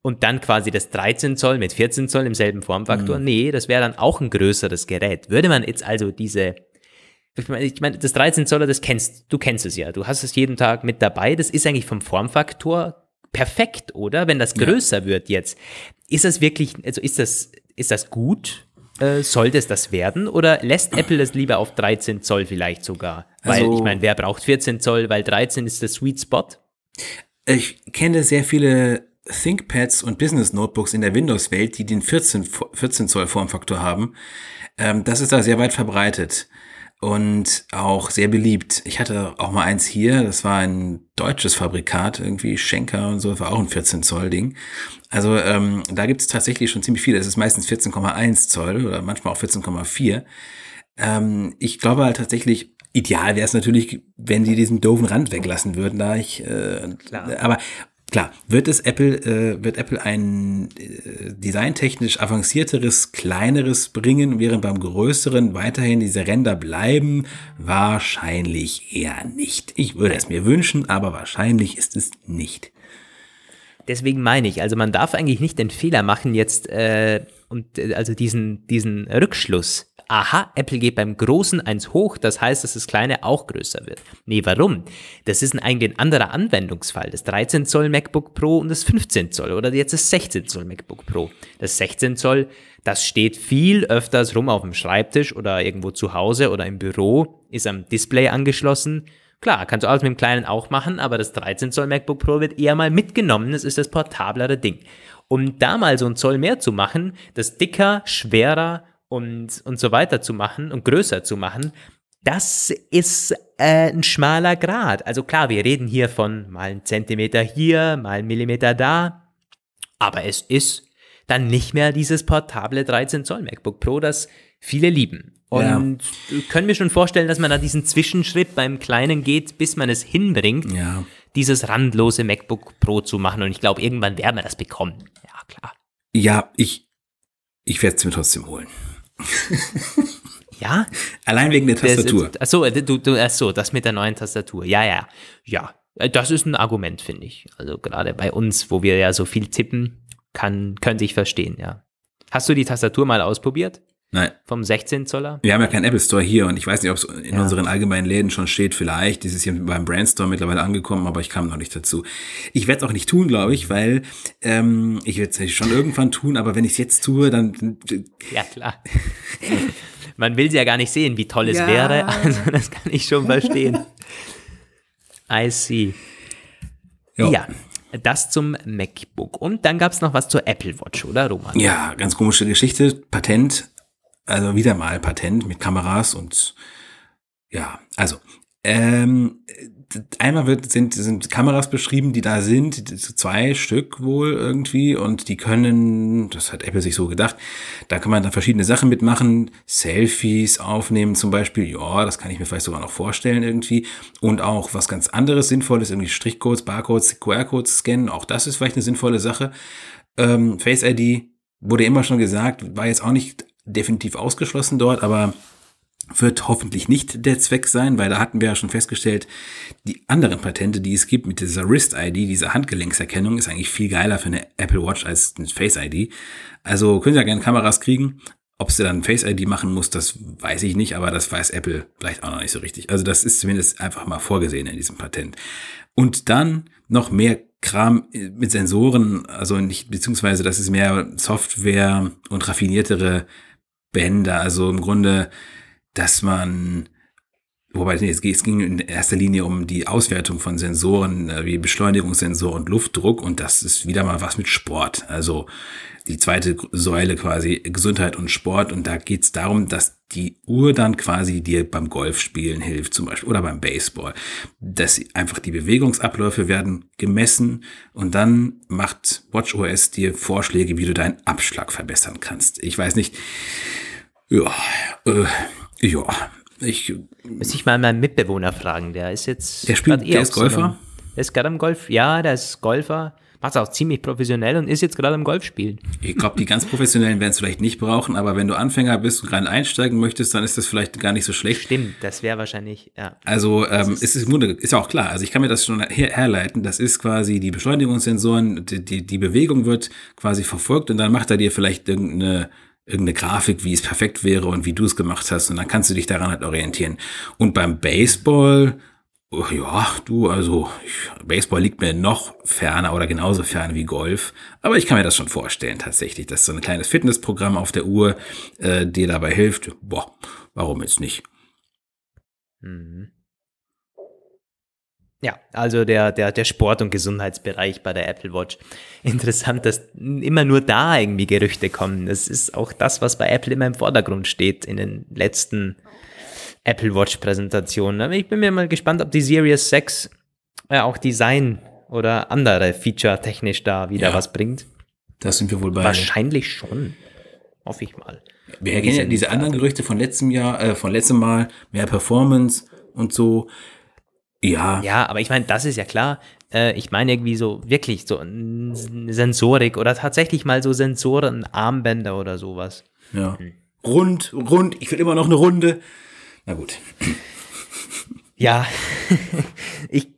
und dann quasi das 13 Zoll mit 14 Zoll im selben Formfaktor. Nee, das wäre dann auch ein größeres Gerät. Würde man jetzt also diese ich meine, ich meine, das 13 Zoller, das kennst, du kennst es ja. Du hast es jeden Tag mit dabei. Das ist eigentlich vom Formfaktor perfekt, oder? Wenn das größer wird jetzt. Ist das wirklich, also ist das, ist das gut? Äh, sollte es das werden? Oder lässt Apple das lieber auf 13 Zoll vielleicht sogar? Weil, Also- ich meine, wer braucht 14 Zoll? Weil 13 ist der Sweet Spot. Ich kenne sehr viele ThinkPads und Business Notebooks in der Windows-Welt, die den 14, Fo- 14 Zoll Formfaktor haben. Ähm, das ist da sehr weit verbreitet und auch sehr beliebt. Ich hatte auch mal eins hier, das war ein deutsches Fabrikat, irgendwie Schenker und so, das war auch ein 14 Zoll Ding. Also ähm, da gibt es tatsächlich schon ziemlich viele. Es ist meistens 14,1 Zoll oder manchmal auch 14,4. Ähm, ich glaube halt tatsächlich, ideal wäre es natürlich, wenn die diesen doofen Rand weglassen würden, da ich, äh, Klar. aber klar, wird es Apple, äh, wird Apple ein äh, designtechnisch avancierteres, kleineres bringen, während beim größeren weiterhin diese Ränder bleiben? Wahrscheinlich eher nicht. Ich würde es mir wünschen, aber wahrscheinlich ist es nicht. Deswegen meine ich, also man darf eigentlich nicht den Fehler machen jetzt äh, und äh, also diesen diesen Rückschluss. Aha, Apple geht beim Großen eins hoch, das heißt, dass das Kleine auch größer wird. Nee, warum? Das ist eigentlich ein anderer Anwendungsfall. Das 13 Zoll MacBook Pro und das 15 Zoll oder jetzt das 16 Zoll MacBook Pro. Das 16 Zoll, das steht viel öfters rum auf dem Schreibtisch oder irgendwo zu Hause oder im Büro, ist am Display angeschlossen. Klar, kannst du alles mit dem Kleinen auch machen, aber das 13 Zoll MacBook Pro wird eher mal mitgenommen. Das ist das portablere Ding. Um da mal so ein Zoll mehr zu machen, das dicker, schwerer und, und so weiter zu machen und größer zu machen, das ist äh, ein schmaler Grad. Also klar, wir reden hier von mal einen Zentimeter hier, mal einen Millimeter da, aber es ist dann nicht mehr dieses portable 13 Zoll MacBook Pro, das viele lieben. Und ja. können wir schon vorstellen, dass man da diesen Zwischenschritt beim Kleinen geht, bis man es hinbringt, ja. dieses randlose MacBook Pro zu machen. Und ich glaube, irgendwann werden wir das bekommen. Ja, klar. Ja, ich, ich werde es mir trotzdem holen. (laughs) ja? Allein wegen der Tastatur. Das, achso, du, du, achso, das mit der neuen Tastatur. Ja, ja, ja. Das ist ein Argument, finde ich. Also gerade bei uns, wo wir ja so viel tippen, kann, könnte ich verstehen, ja. Hast du die Tastatur mal ausprobiert? Nein. Vom 16 Zoller? Wir haben ja keinen Apple Store hier und ich weiß nicht, ob es in ja. unseren allgemeinen Läden schon steht. Vielleicht ist es hier beim Brandstore mittlerweile angekommen, aber ich kam noch nicht dazu. Ich werde es auch nicht tun, glaube ich, weil ähm, ich werde es schon irgendwann tun, aber wenn ich es jetzt tue, dann. (laughs) Ja, klar. Man will ja gar nicht sehen, wie toll es ja. wäre. (laughs) Also das kann ich schon verstehen. I see. Jo. Ja, das zum MacBook. Und dann gab es noch was zur Apple Watch, oder Roman? Ja, ganz komische Geschichte. Patent, also wieder mal Patent mit Kameras und ja, also ähm, einmal wird, sind, sind Kameras beschrieben, die da sind, zwei Stück wohl irgendwie und die können, das hat Apple sich so gedacht, da kann man dann verschiedene Sachen mitmachen, Selfies aufnehmen zum Beispiel, ja, das kann ich mir vielleicht sogar noch vorstellen irgendwie und auch was ganz anderes Sinnvolles, irgendwie Strichcodes, Barcodes, QR-Codes scannen, auch das ist vielleicht eine sinnvolle Sache. Ähm, Face ID wurde immer schon gesagt, war jetzt auch nicht definitiv ausgeschlossen dort, aber wird hoffentlich nicht der Zweck sein, weil da hatten wir ja schon festgestellt, die anderen Patente, die es gibt mit dieser Wrist-ID, dieser Handgelenkserkennung, ist eigentlich viel geiler für eine Apple Watch als eine Face-ID. Also können Sie ja gerne Kameras kriegen. Ob sie dann Face-ID machen muss, das weiß ich nicht, aber das weiß Apple vielleicht auch noch nicht so richtig. Also das ist zumindest einfach mal vorgesehen in diesem Patent. Und dann noch mehr Kram mit Sensoren, also nicht, beziehungsweise das ist mehr Software und raffiniertere Bänder. Also im Grunde dass man, wobei nee, es ging in erster Linie um die Auswertung von Sensoren äh, wie Beschleunigungssensor und Luftdruck und das ist wieder mal was mit Sport. Also die zweite Säule quasi Gesundheit und Sport und da geht es darum, dass die Uhr dann quasi dir beim Golfspielen hilft zum Beispiel oder beim Baseball. Dass einfach die Bewegungsabläufe werden gemessen und dann macht WatchOS dir Vorschläge, wie du deinen Abschlag verbessern kannst. Ich weiß nicht, ja, äh, ja, ich. Muss ich mal meinen Mitbewohner fragen, der ist jetzt. Der spielt, der ist Golfer? Der ist gerade am Golf, ja, der ist Golfer, macht es auch ziemlich professionell und ist jetzt gerade am Golf spielen. Ich glaube, die ganz Professionellen werden es vielleicht nicht brauchen, aber wenn du Anfänger bist und gerade einsteigen möchtest, dann ist das vielleicht gar nicht so schlecht. Stimmt, das wäre wahrscheinlich, ja. Also, ähm, ist, ist, ist ja auch klar, also ich kann mir das schon her herleiten, das ist quasi die Beschleunigungssensoren, die, die, die Bewegung wird quasi verfolgt und dann macht er dir vielleicht irgendeine irgendeine Grafik, wie es perfekt wäre und wie du es gemacht hast. Und dann kannst du dich daran halt orientieren. Und beim Baseball, ja, du, also Baseball liegt mir noch ferner oder genauso fern wie Golf. Aber ich kann mir das schon vorstellen tatsächlich, dass so ein kleines Fitnessprogramm auf der Uhr äh, dir dabei hilft. Boah, warum jetzt nicht? Mhm. Ja, also der, der, der Sport- und Gesundheitsbereich bei der Apple Watch. (laughs) Interessant, dass immer nur da irgendwie Gerüchte kommen. Das ist auch das, was bei Apple immer im Vordergrund steht in den letzten Apple Watch-Präsentationen. Ich bin mir mal gespannt, ob die Series 6 äh, auch Design oder andere Feature technisch da wieder ja, was bringt. Das sind wir wohl bei. Wahrscheinlich schon. Hoffe ich mal. Wir kennen ja diese anderen Gerüchte von letztem Jahr, äh, von letztem Mal, mehr Performance und so. Ja. Ja, aber ich meine, das ist ja klar. Äh, ich meine irgendwie so wirklich so Sensorik oder tatsächlich mal so Sensoren, Armbänder oder sowas. Ja. Hm. Rund, rund, ich will immer noch eine Runde. Na gut. (laughs) Ja, (laughs) ich,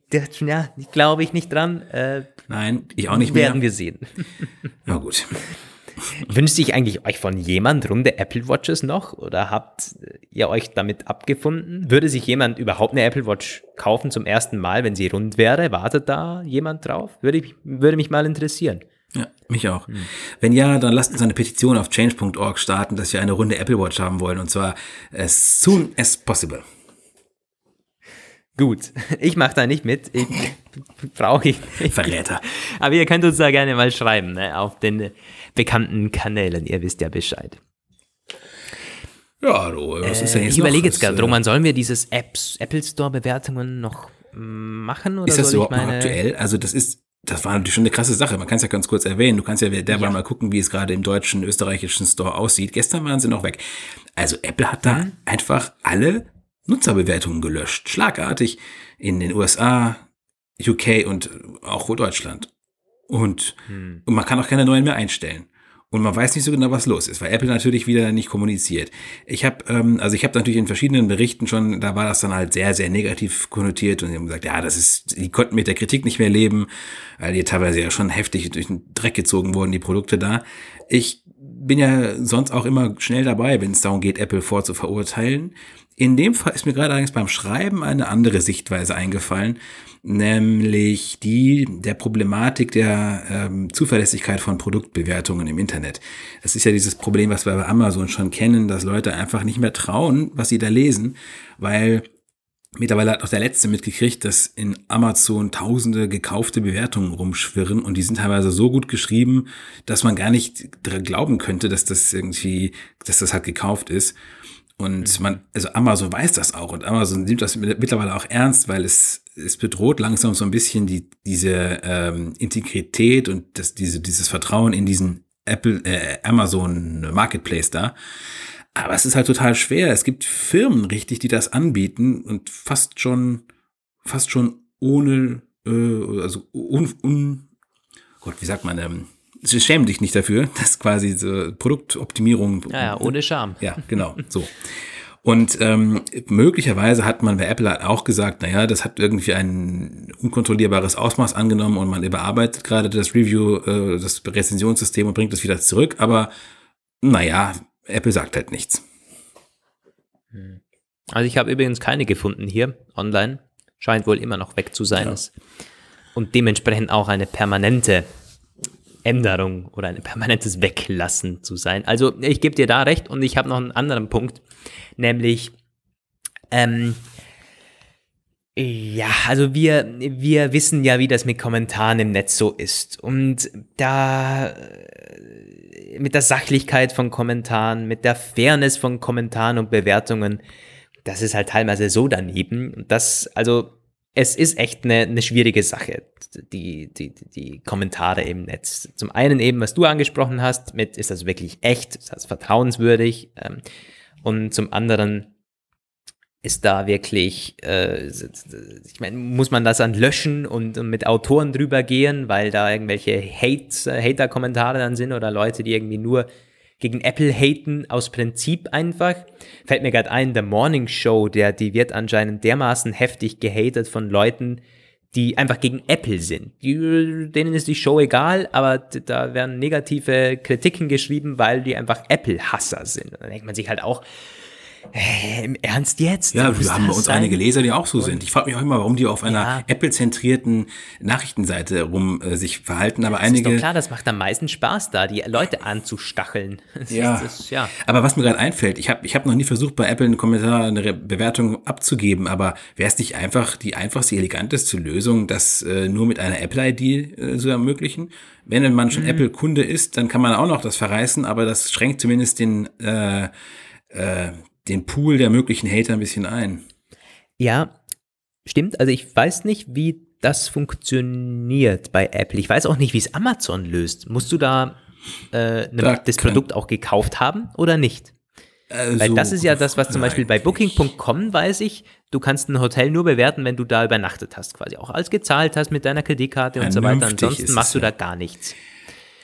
ja, glaube ich nicht dran. Äh, Nein, ich auch nicht mehr. Werden wir sehen. (laughs) Na gut. Wünscht sich eigentlich euch von jemand runde Apple Watches noch oder habt ihr euch damit abgefunden? Würde sich jemand überhaupt eine Apple Watch kaufen zum ersten Mal, wenn sie rund wäre? Wartet da jemand drauf? Würde, ich, würde mich mal interessieren. Ja, mich auch. Hm. Wenn ja, dann lasst uns eine Petition auf change.org starten, dass wir eine runde Apple Watch haben wollen und zwar as soon as possible. Gut, ich mache da nicht mit. Ich (laughs) brauche ich nicht. Verräter. Aber ihr könnt uns da gerne mal schreiben ne, auf den bekannten Kanälen. Ihr wisst ja Bescheid. Ja, du, was ist denn jetzt Ich überlege jetzt gerade, Roman, sollen wir dieses Apps, Apple Store Bewertungen noch machen? Oder ist das überhaupt noch aktuell? Also das ist das war natürlich schon eine krasse Sache. Man kann es ja ganz kurz erwähnen. Du kannst ja derweil Ja. mal gucken, wie es gerade im deutschen, österreichischen Store aussieht. Gestern waren sie noch weg. Also Apple hat da Mhm. einfach alle Nutzerbewertungen gelöscht. Schlagartig in den USA, UK und auch Deutschland. Und, Hm. und man kann auch keine neuen mehr einstellen. Und man weiß nicht so genau, was los ist, weil Apple natürlich wieder nicht kommuniziert. Ich habe, ähm, also ich habe natürlich in verschiedenen Berichten schon, da war das dann halt sehr, sehr negativ konnotiert und die haben gesagt, ja, das ist, die konnten mit der Kritik nicht mehr leben, weil die teilweise ja schon heftig durch den Dreck gezogen wurden, die Produkte da. Ich bin ja sonst auch immer schnell dabei, wenn es darum geht, Apple vorzuverurteilen. In dem Fall ist mir gerade allerdings beim Schreiben eine andere Sichtweise eingefallen, nämlich die der Problematik der ähm, Zuverlässigkeit von Produktbewertungen im Internet. Das ist ja dieses Problem, was wir bei Amazon schon kennen, dass Leute einfach nicht mehr trauen, was sie da lesen, weil Mittlerweile hat auch der Letzte mitgekriegt, dass in Amazon tausende gekaufte Bewertungen rumschwirren und die sind teilweise so gut geschrieben, dass man gar nicht glauben könnte, dass das irgendwie, dass das halt gekauft ist. Und man, also Amazon weiß das auch und Amazon nimmt das mittlerweile auch ernst, weil es, es bedroht langsam so ein bisschen die, diese ähm, Integrität und das, diese, dieses Vertrauen in diesen Apple, äh, Amazon Marketplace da. Aber es ist halt total schwer. Es gibt Firmen richtig, die das anbieten und fast schon, fast schon ohne, äh, also un, un Gott, wie sagt man, ähm, schäm dich nicht dafür, (laughs) dass quasi so Produktoptimierung. Ja, ja, ohne Scham. Ja, genau, so. Und ähm, möglicherweise hat man bei Apple auch gesagt, naja, das hat irgendwie ein unkontrollierbares Ausmaß angenommen und man überarbeitet gerade das Review, äh, das Rezensionssystem und bringt es wieder zurück. Aber naja, Apple sagt halt nichts. Also ich habe übrigens keine gefunden hier online. Scheint wohl immer noch weg zu sein. Ja. Und dementsprechend auch eine permanente Änderung oder ein permanentes Weglassen zu sein. Also ich gebe dir da recht und ich habe noch einen anderen Punkt, nämlich ähm, ja, also wir, wir wissen ja, wie das mit Kommentaren im Netz so ist. Und da äh, mit der Sachlichkeit von Kommentaren, mit der Fairness von Kommentaren und Bewertungen, das ist halt teilweise so daneben. Und das, also es ist echt eine, eine schwierige Sache, die, die, die Kommentare im Netz. Zum einen eben, was du angesprochen hast, mit ist das wirklich echt, ist das vertrauenswürdig? Ähm, und zum anderen ist da wirklich, äh, ich meine, muss man das dann löschen und, und mit Autoren drüber gehen, weil da irgendwelche Hate, äh, Hater-Kommentare dann sind oder Leute, die irgendwie nur gegen Apple haten, aus Prinzip einfach. Fällt mir gerade ein, der Morning Show, der, die wird anscheinend dermaßen heftig gehatet von Leuten, die einfach gegen Apple sind. Die, denen ist die Show egal, aber da werden negative Kritiken geschrieben, weil die einfach Apple-Hasser sind. Und dann denkt man sich halt auch, äh, im Ernst jetzt? Ja, Muss wir haben bei das uns sein? einige Leser, die auch so sind. Ich frage mich auch immer, warum die auf einer Ja. Apple-zentrierten Nachrichtenseite rum äh, sich verhalten, aber Ist einige. doch klar, das macht am meisten Spaß da, die Leute anzustacheln. (laughs) Das Ja. Ist, das, ja. Aber was mir gerade einfällt, ich habe ich hab noch nie versucht, bei Apple einen Kommentar, eine Re Bewertung abzugeben, aber wäre es nicht einfach die einfachste, eleganteste Lösung, das äh, nur mit einer Apple-ID äh, zu ermöglichen? Wenn man Mhm. schon Apple-Kunde ist, dann kann man auch noch das verreißen, aber das schränkt zumindest den, äh, äh, den Pool der möglichen Hater ein bisschen ein. Ja, stimmt. Also ich weiß nicht, wie das funktioniert bei Apple. Ich weiß auch nicht, wie es Amazon löst. Musst du da, äh, ne, Da das Produkt auch gekauft haben oder nicht? Weil Also, das ist ja das, was zum Beispiel bei Booking.com weiß ich, du kannst ein Hotel nur bewerten, wenn du da übernachtet hast, quasi auch alles gezahlt hast mit deiner Kreditkarte und so weiter. Ansonsten machst du da ja. gar nichts.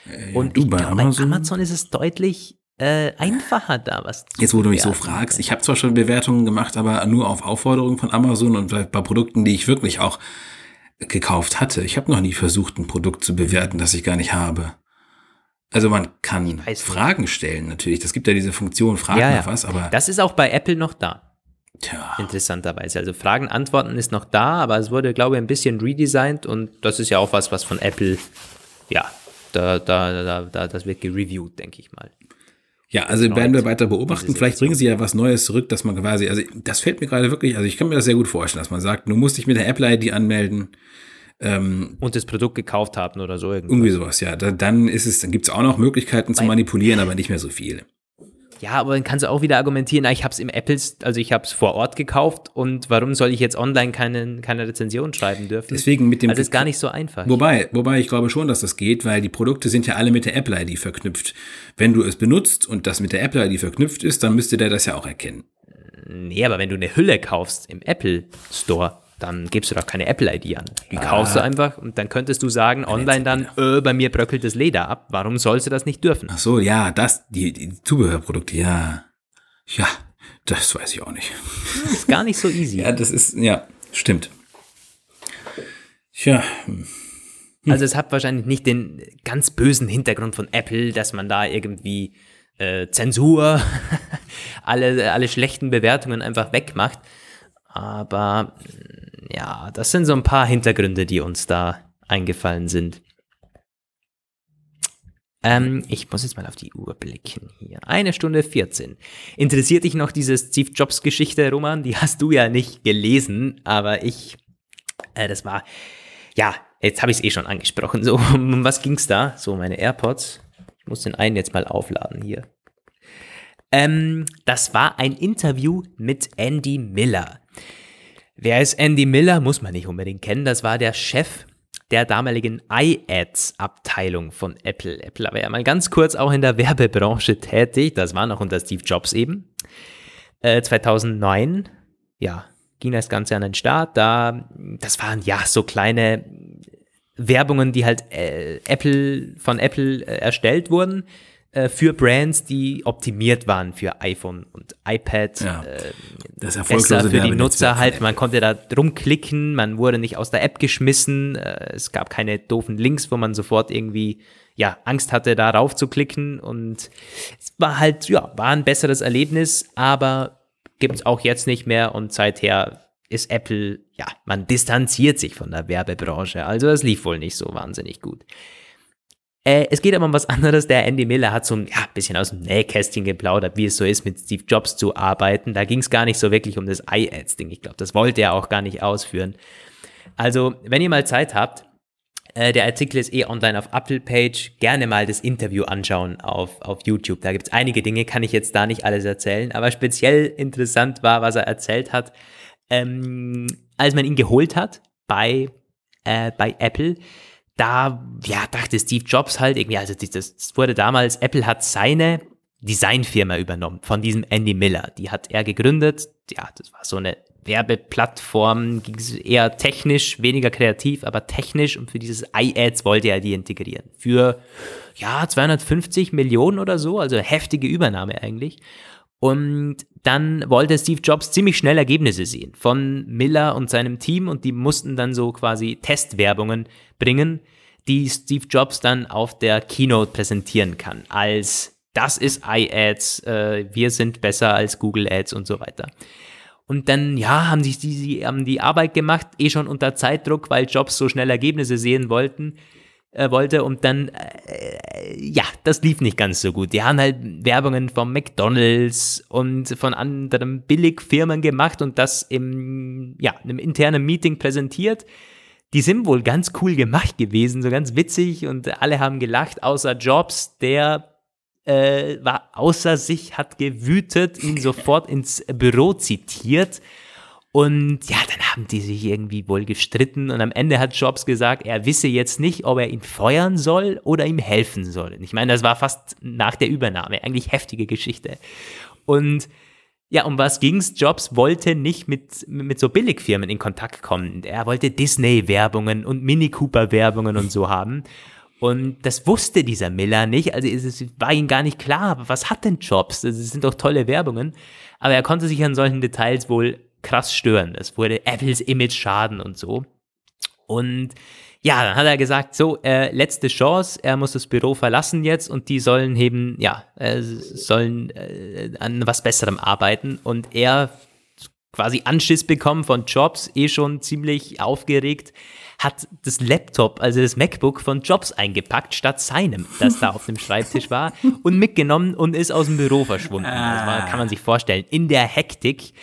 nicht. Und du, ich bei glaube, bei Amazon? Amazon ist es deutlich äh, einfacher da was zu Jetzt, wo du mich so fragst, ich habe zwar schon Bewertungen gemacht, aber nur auf Aufforderung von Amazon und bei, Produkten, die ich wirklich auch gekauft hatte. Ich habe noch nie versucht, ein Produkt zu bewerten, das ich gar nicht habe. Also man kann. Fragen stellen natürlich. Das gibt ja diese Funktion, frag Ja, ja. was, aber Das ist auch bei Apple noch da. tja, interessanterweise. Also Fragen, Antworten ist noch da, aber es wurde, glaube ich, ein bisschen redesigned und das ist ja auch was, was von Apple, ja, da, da, da, da das wird gereviewt, denke ich mal. Ja, also werden wir weiter beobachten. Vielleicht bringen sie ja was Neues zurück, dass man quasi, also das fällt mir gerade wirklich, also ich kann mir das sehr gut vorstellen, dass man sagt, du musst dich mit der Apple-ID anmelden, Und das Produkt gekauft haben oder so irgendwie. irgendwie sowas, ja. Da, dann ist es, dann gibt's auch noch Möglichkeiten zu manipulieren, aber nicht mehr so viele. Ja, aber dann kannst du auch wieder argumentieren, na, ich habe es im Apple, also ich habe es vor Ort gekauft und warum soll ich jetzt online keine, keine Rezension schreiben dürfen? Deswegen mit dem. Also ist gar nicht so einfach. Wobei, wobei ich glaube schon, dass das geht, weil die Produkte sind ja alle mit der Apple ID verknüpft. Wenn du es benutzt und das mit der Apple ID verknüpft ist, dann müsste der das ja auch erkennen. Nee, aber wenn du eine Hülle kaufst im Apple Store, dann gibst du doch keine Apple-ID an. Die kaufst du Ah. einfach und dann könntest du sagen, online dann, äh, bei mir bröckelt das Leder ab. Warum sollst du das nicht dürfen? Ach so, ja, das, die, die Zubehörprodukte, ja. Ja, das weiß ich auch nicht. ist gar nicht so (laughs) easy. Ja, das ist, ja, stimmt. Tja, Also es hat wahrscheinlich nicht den ganz bösen Hintergrund von Apple, dass man da irgendwie äh, Zensur, (laughs) alle, alle schlechten Bewertungen einfach wegmacht. Aber mm, ja, das sind so ein paar Hintergründe, die uns da eingefallen sind. Ähm, ich muss jetzt mal auf die Uhr blicken hier. Eine Stunde 14. Interessiert dich noch diese Steve Jobs Geschichte, Roman? Die hast du ja nicht gelesen, aber ich, äh, das war, ja, jetzt habe ich es eh schon angesprochen. So, (laughs) um was ging's da? So, meine AirPods. Ich muss den einen jetzt mal aufladen hier. Ähm, das war ein Interview mit Andy Miller. Wer ist Andy Miller? Muss man nicht unbedingt kennen. Das war der Chef der damaligen iAds-Abteilung von Apple. Apple war ja mal ganz kurz auch in der Werbebranche tätig. Das war noch unter Steve Jobs eben. Äh, 2009, ja, ging das Ganze an den Start. Da, das waren ja so kleine Werbungen, die halt äh, Apple von Apple äh, erstellt wurden äh, für Brands, die optimiert waren für iPhone und iPad. Ja. Äh, das besser erfolglose für die Nutzer halt. Man konnte da rumklicken, man wurde nicht aus der App geschmissen. Äh, es gab keine doofen Links, wo man sofort irgendwie ja Angst hatte, da rauf zu klicken. Und es war halt ja war ein besseres Erlebnis, aber gibt es auch jetzt nicht mehr. Und seither ist Apple ja man distanziert sich von der Werbebranche. Also es lief wohl nicht so wahnsinnig gut. Äh, es geht aber um was anderes. Der Andy Miller hat so ein ja, bisschen aus dem Nähkästchen geplaudert, wie es so ist, mit Steve Jobs zu arbeiten. Da ging es gar nicht so wirklich um das iAds-Ding. Ich glaube, das wollte er auch gar nicht ausführen. Also, wenn ihr mal Zeit habt, äh, der Artikel ist eh online auf Apple Page. Gerne mal das Interview anschauen auf, auf YouTube. Da gibt es einige Dinge, kann ich jetzt da nicht alles erzählen. Aber speziell interessant war, was er erzählt hat, ähm, als man ihn geholt hat bei, äh, bei Apple da ja, dachte Steve Jobs halt irgendwie, also das, wurde damals, Apple hat seine Designfirma übernommen von diesem Andy Miller. Die hat er gegründet. Ja, das war so eine Werbeplattform, ging eher technisch, weniger kreativ, aber technisch und für dieses iAds wollte er die integrieren. Für ja, 250 Millionen oder so, also heftige Übernahme eigentlich. Und dann wollte Steve Jobs ziemlich schnell Ergebnisse sehen von Miller und seinem Team und die mussten dann so quasi Testwerbungen bringen, die Steve Jobs dann auf der Keynote präsentieren kann. Als das ist iAds, äh, wir sind besser als Google Ads und so weiter. Und dann, ja, haben die, die, haben die Arbeit gemacht, eh schon unter Zeitdruck, weil Jobs so schnell Ergebnisse sehen wollten äh, wollte und dann, äh, ja, das lief nicht ganz so gut. Die haben halt Werbungen von McDonalds und von anderen Billigfirmen gemacht und das im, ja, einem internen Meeting präsentiert. Die sind wohl ganz cool gemacht gewesen, so ganz witzig und alle haben gelacht, außer Jobs, der äh, war außer sich, hat gewütet, ihn sofort ins Büro zitiert und ja, dann haben die sich irgendwie wohl gestritten und am Ende hat Jobs gesagt, er wisse jetzt nicht, ob er ihn feuern soll oder ihm helfen soll. Ich meine, das war fast nach der Übernahme, eigentlich heftige Geschichte. Und ja, um was ging's? Jobs wollte nicht mit, mit so Billigfirmen in Kontakt kommen. Er wollte Disney-Werbungen und Mini Cooper-Werbungen und so haben. Und das wusste dieser Miller nicht. Also es war ihm gar nicht klar, was hat denn Jobs? Das sind doch tolle Werbungen. Aber er konnte sich an solchen Details wohl krass stören. Es wurde Apples Image schaden und so. Und ja, dann hat er gesagt, so, äh, letzte Chance, er muss das Büro verlassen jetzt und die sollen eben, ja, äh, sollen äh, an was Besserem arbeiten. Und er quasi Anschiss bekommen von Jobs, eh schon ziemlich aufgeregt, hat das Laptop, also das MacBook von Jobs eingepackt, statt seinem, das da auf dem (laughs) Schreibtisch war, und mitgenommen und ist aus dem Büro verschwunden. Das war, kann man sich vorstellen, in der Hektik.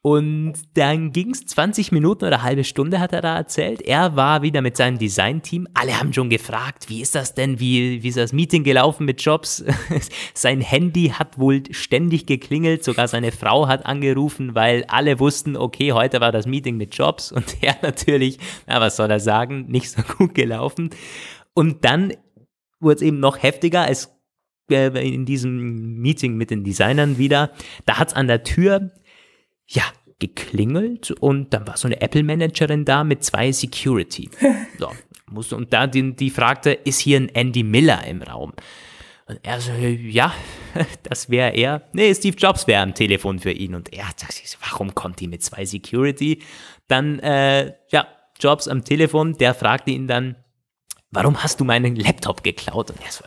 Und dann ging es 20 Minuten oder eine halbe Stunde, hat er da erzählt. Er war wieder mit seinem Designteam. Alle haben schon gefragt, wie ist das denn? Wie, wie ist das Meeting gelaufen mit Jobs? (laughs) Sein Handy hat wohl ständig geklingelt. Sogar seine Frau hat angerufen, weil alle wussten, okay, heute war das Meeting mit Jobs. Und (laughs) er natürlich, na, was soll er sagen, nicht so gut gelaufen. Und dann wurde es eben noch heftiger. Es äh, in diesem Meeting mit den Designern wieder, da hat es an der Tür ja, geklingelt und dann war so eine Apple-Managerin da mit zwei Security. (laughs) So, musste, und da die, die fragte, ist hier ein Andy Miller im Raum? Und er so, ja, (laughs) das wäre er. Nee, Steve Jobs wäre am Telefon für ihn. Und er sagt sich, warum kommt die mit zwei Security? Dann, äh, ja, Jobs am Telefon, der fragte ihn dann, warum hast du meinen Laptop geklaut? Und er so,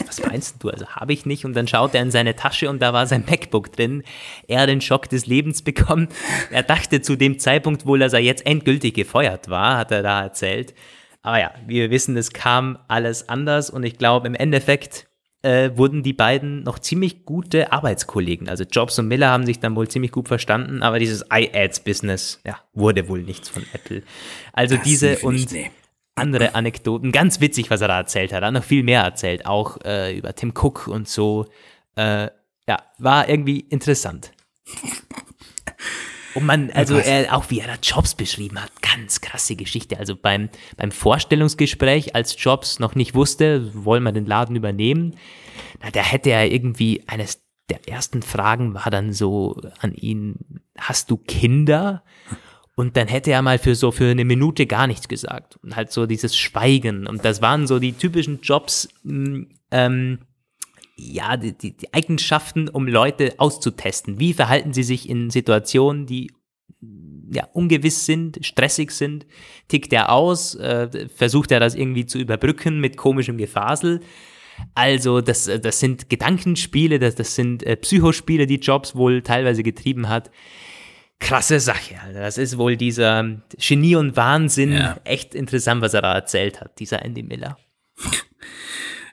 was, was meinst du? Also habe ich nicht. Und dann schaut er in seine Tasche und da war sein MacBook drin. Er hat den Schock des Lebens bekommen. Er dachte zu dem Zeitpunkt wohl, dass er jetzt endgültig gefeuert war, hat er da erzählt. Aber ja, wie wir wissen, es kam alles anders und ich glaube, im Endeffekt äh, wurden die beiden noch ziemlich gute Arbeitskollegen. Also Jobs und Miller haben sich dann wohl ziemlich gut verstanden, aber dieses iAds-Business, ja, wurde wohl nichts von Apple. Also das diese und nee andere Anekdoten. Ganz witzig, was er da erzählt hat. Er hat noch viel mehr erzählt, auch äh, über Tim Cook und so. Äh, ja, war irgendwie interessant. Und man, also er, auch wie er da Jobs beschrieben hat, ganz krasse Geschichte. Also beim, beim Vorstellungsgespräch, als Jobs noch nicht wusste, wollen wir den Laden übernehmen, na, da hätte er irgendwie eines der ersten Fragen war dann so an ihn, hast du Kinder? Und dann hätte er mal für so für eine Minute gar nichts gesagt. Und halt so dieses Schweigen. Und das waren so die typischen Jobs, mm, ähm, ja, die, die, die Eigenschaften, um Leute auszutesten. Wie verhalten sie sich in Situationen, die ja, ungewiss sind, stressig sind, tickt er aus, äh, versucht er das irgendwie zu überbrücken mit komischem Gefasel. Also das, das sind Gedankenspiele, das, das sind äh, Psychospiele, die Jobs wohl teilweise getrieben hat krasse Sache. Alter. Das ist wohl dieser Genie und Wahnsinn. Ja. Echt interessant, was er da erzählt hat, dieser Andy Miller. (laughs)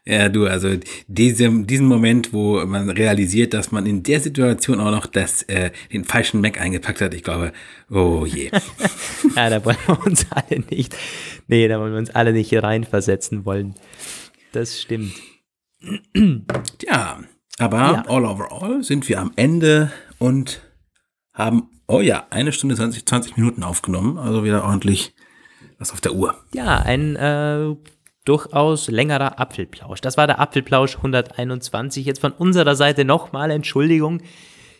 Ja, du, also diesem, diesen Moment, wo man realisiert, dass man in der Situation auch noch das, äh, den falschen Mac eingepackt hat, ich glaube, oh je. (laughs) ja, da wollen wir uns alle nicht, nee, da wollen wir uns alle nicht reinversetzen wollen. Das stimmt. Ja, aber ja. all over all sind wir am Ende und haben Oh ja, eine Stunde 20, 20 Minuten aufgenommen, also wieder ordentlich was auf der Uhr. Ja, ein äh, durchaus längerer Apfelplausch. Das war der Apfelplausch 121. Jetzt von unserer Seite nochmal Entschuldigung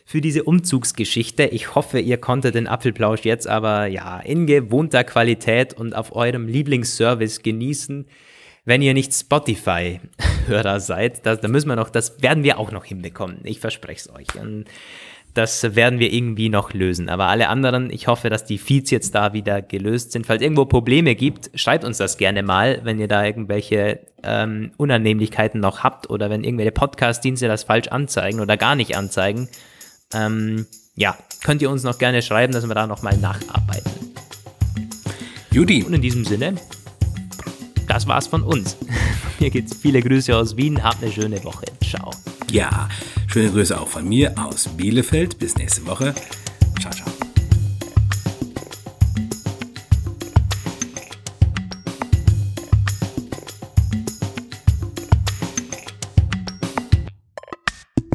für diese Umzugsgeschichte. Ich hoffe, ihr konntet den Apfelplausch jetzt aber ja in gewohnter Qualität und auf eurem Lieblingsservice genießen. Wenn ihr nicht Spotify-Hörer seid, da, müssen wir noch, das werden wir auch noch hinbekommen. Ich verspreche es euch. Und das werden wir irgendwie noch lösen. Aber alle anderen, ich hoffe, dass die Feeds jetzt da wieder gelöst sind. Falls irgendwo Probleme gibt, schreibt uns das gerne mal, wenn ihr da irgendwelche ähm, Unannehmlichkeiten noch habt oder wenn irgendwelche Podcast-Dienste das falsch anzeigen oder gar nicht anzeigen. Ähm, ja, könnt ihr uns noch gerne schreiben, dass wir da nochmal nacharbeiten. Judy. Und in diesem Sinne, das war's von uns. (laughs) Mir geht's viele Grüße aus Wien. Habt eine schöne Woche. Ciao. Ja, schöne Grüße auch von mir aus Bielefeld. Bis nächste Woche. Ciao, ciao.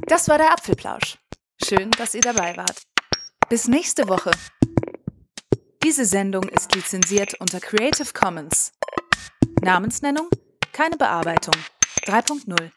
Das war der Apfelplausch. Schön, dass ihr dabei wart. Bis nächste Woche. Diese Sendung ist lizenziert unter Creative Commons. Namensnennung, keine Bearbeitung. 3.0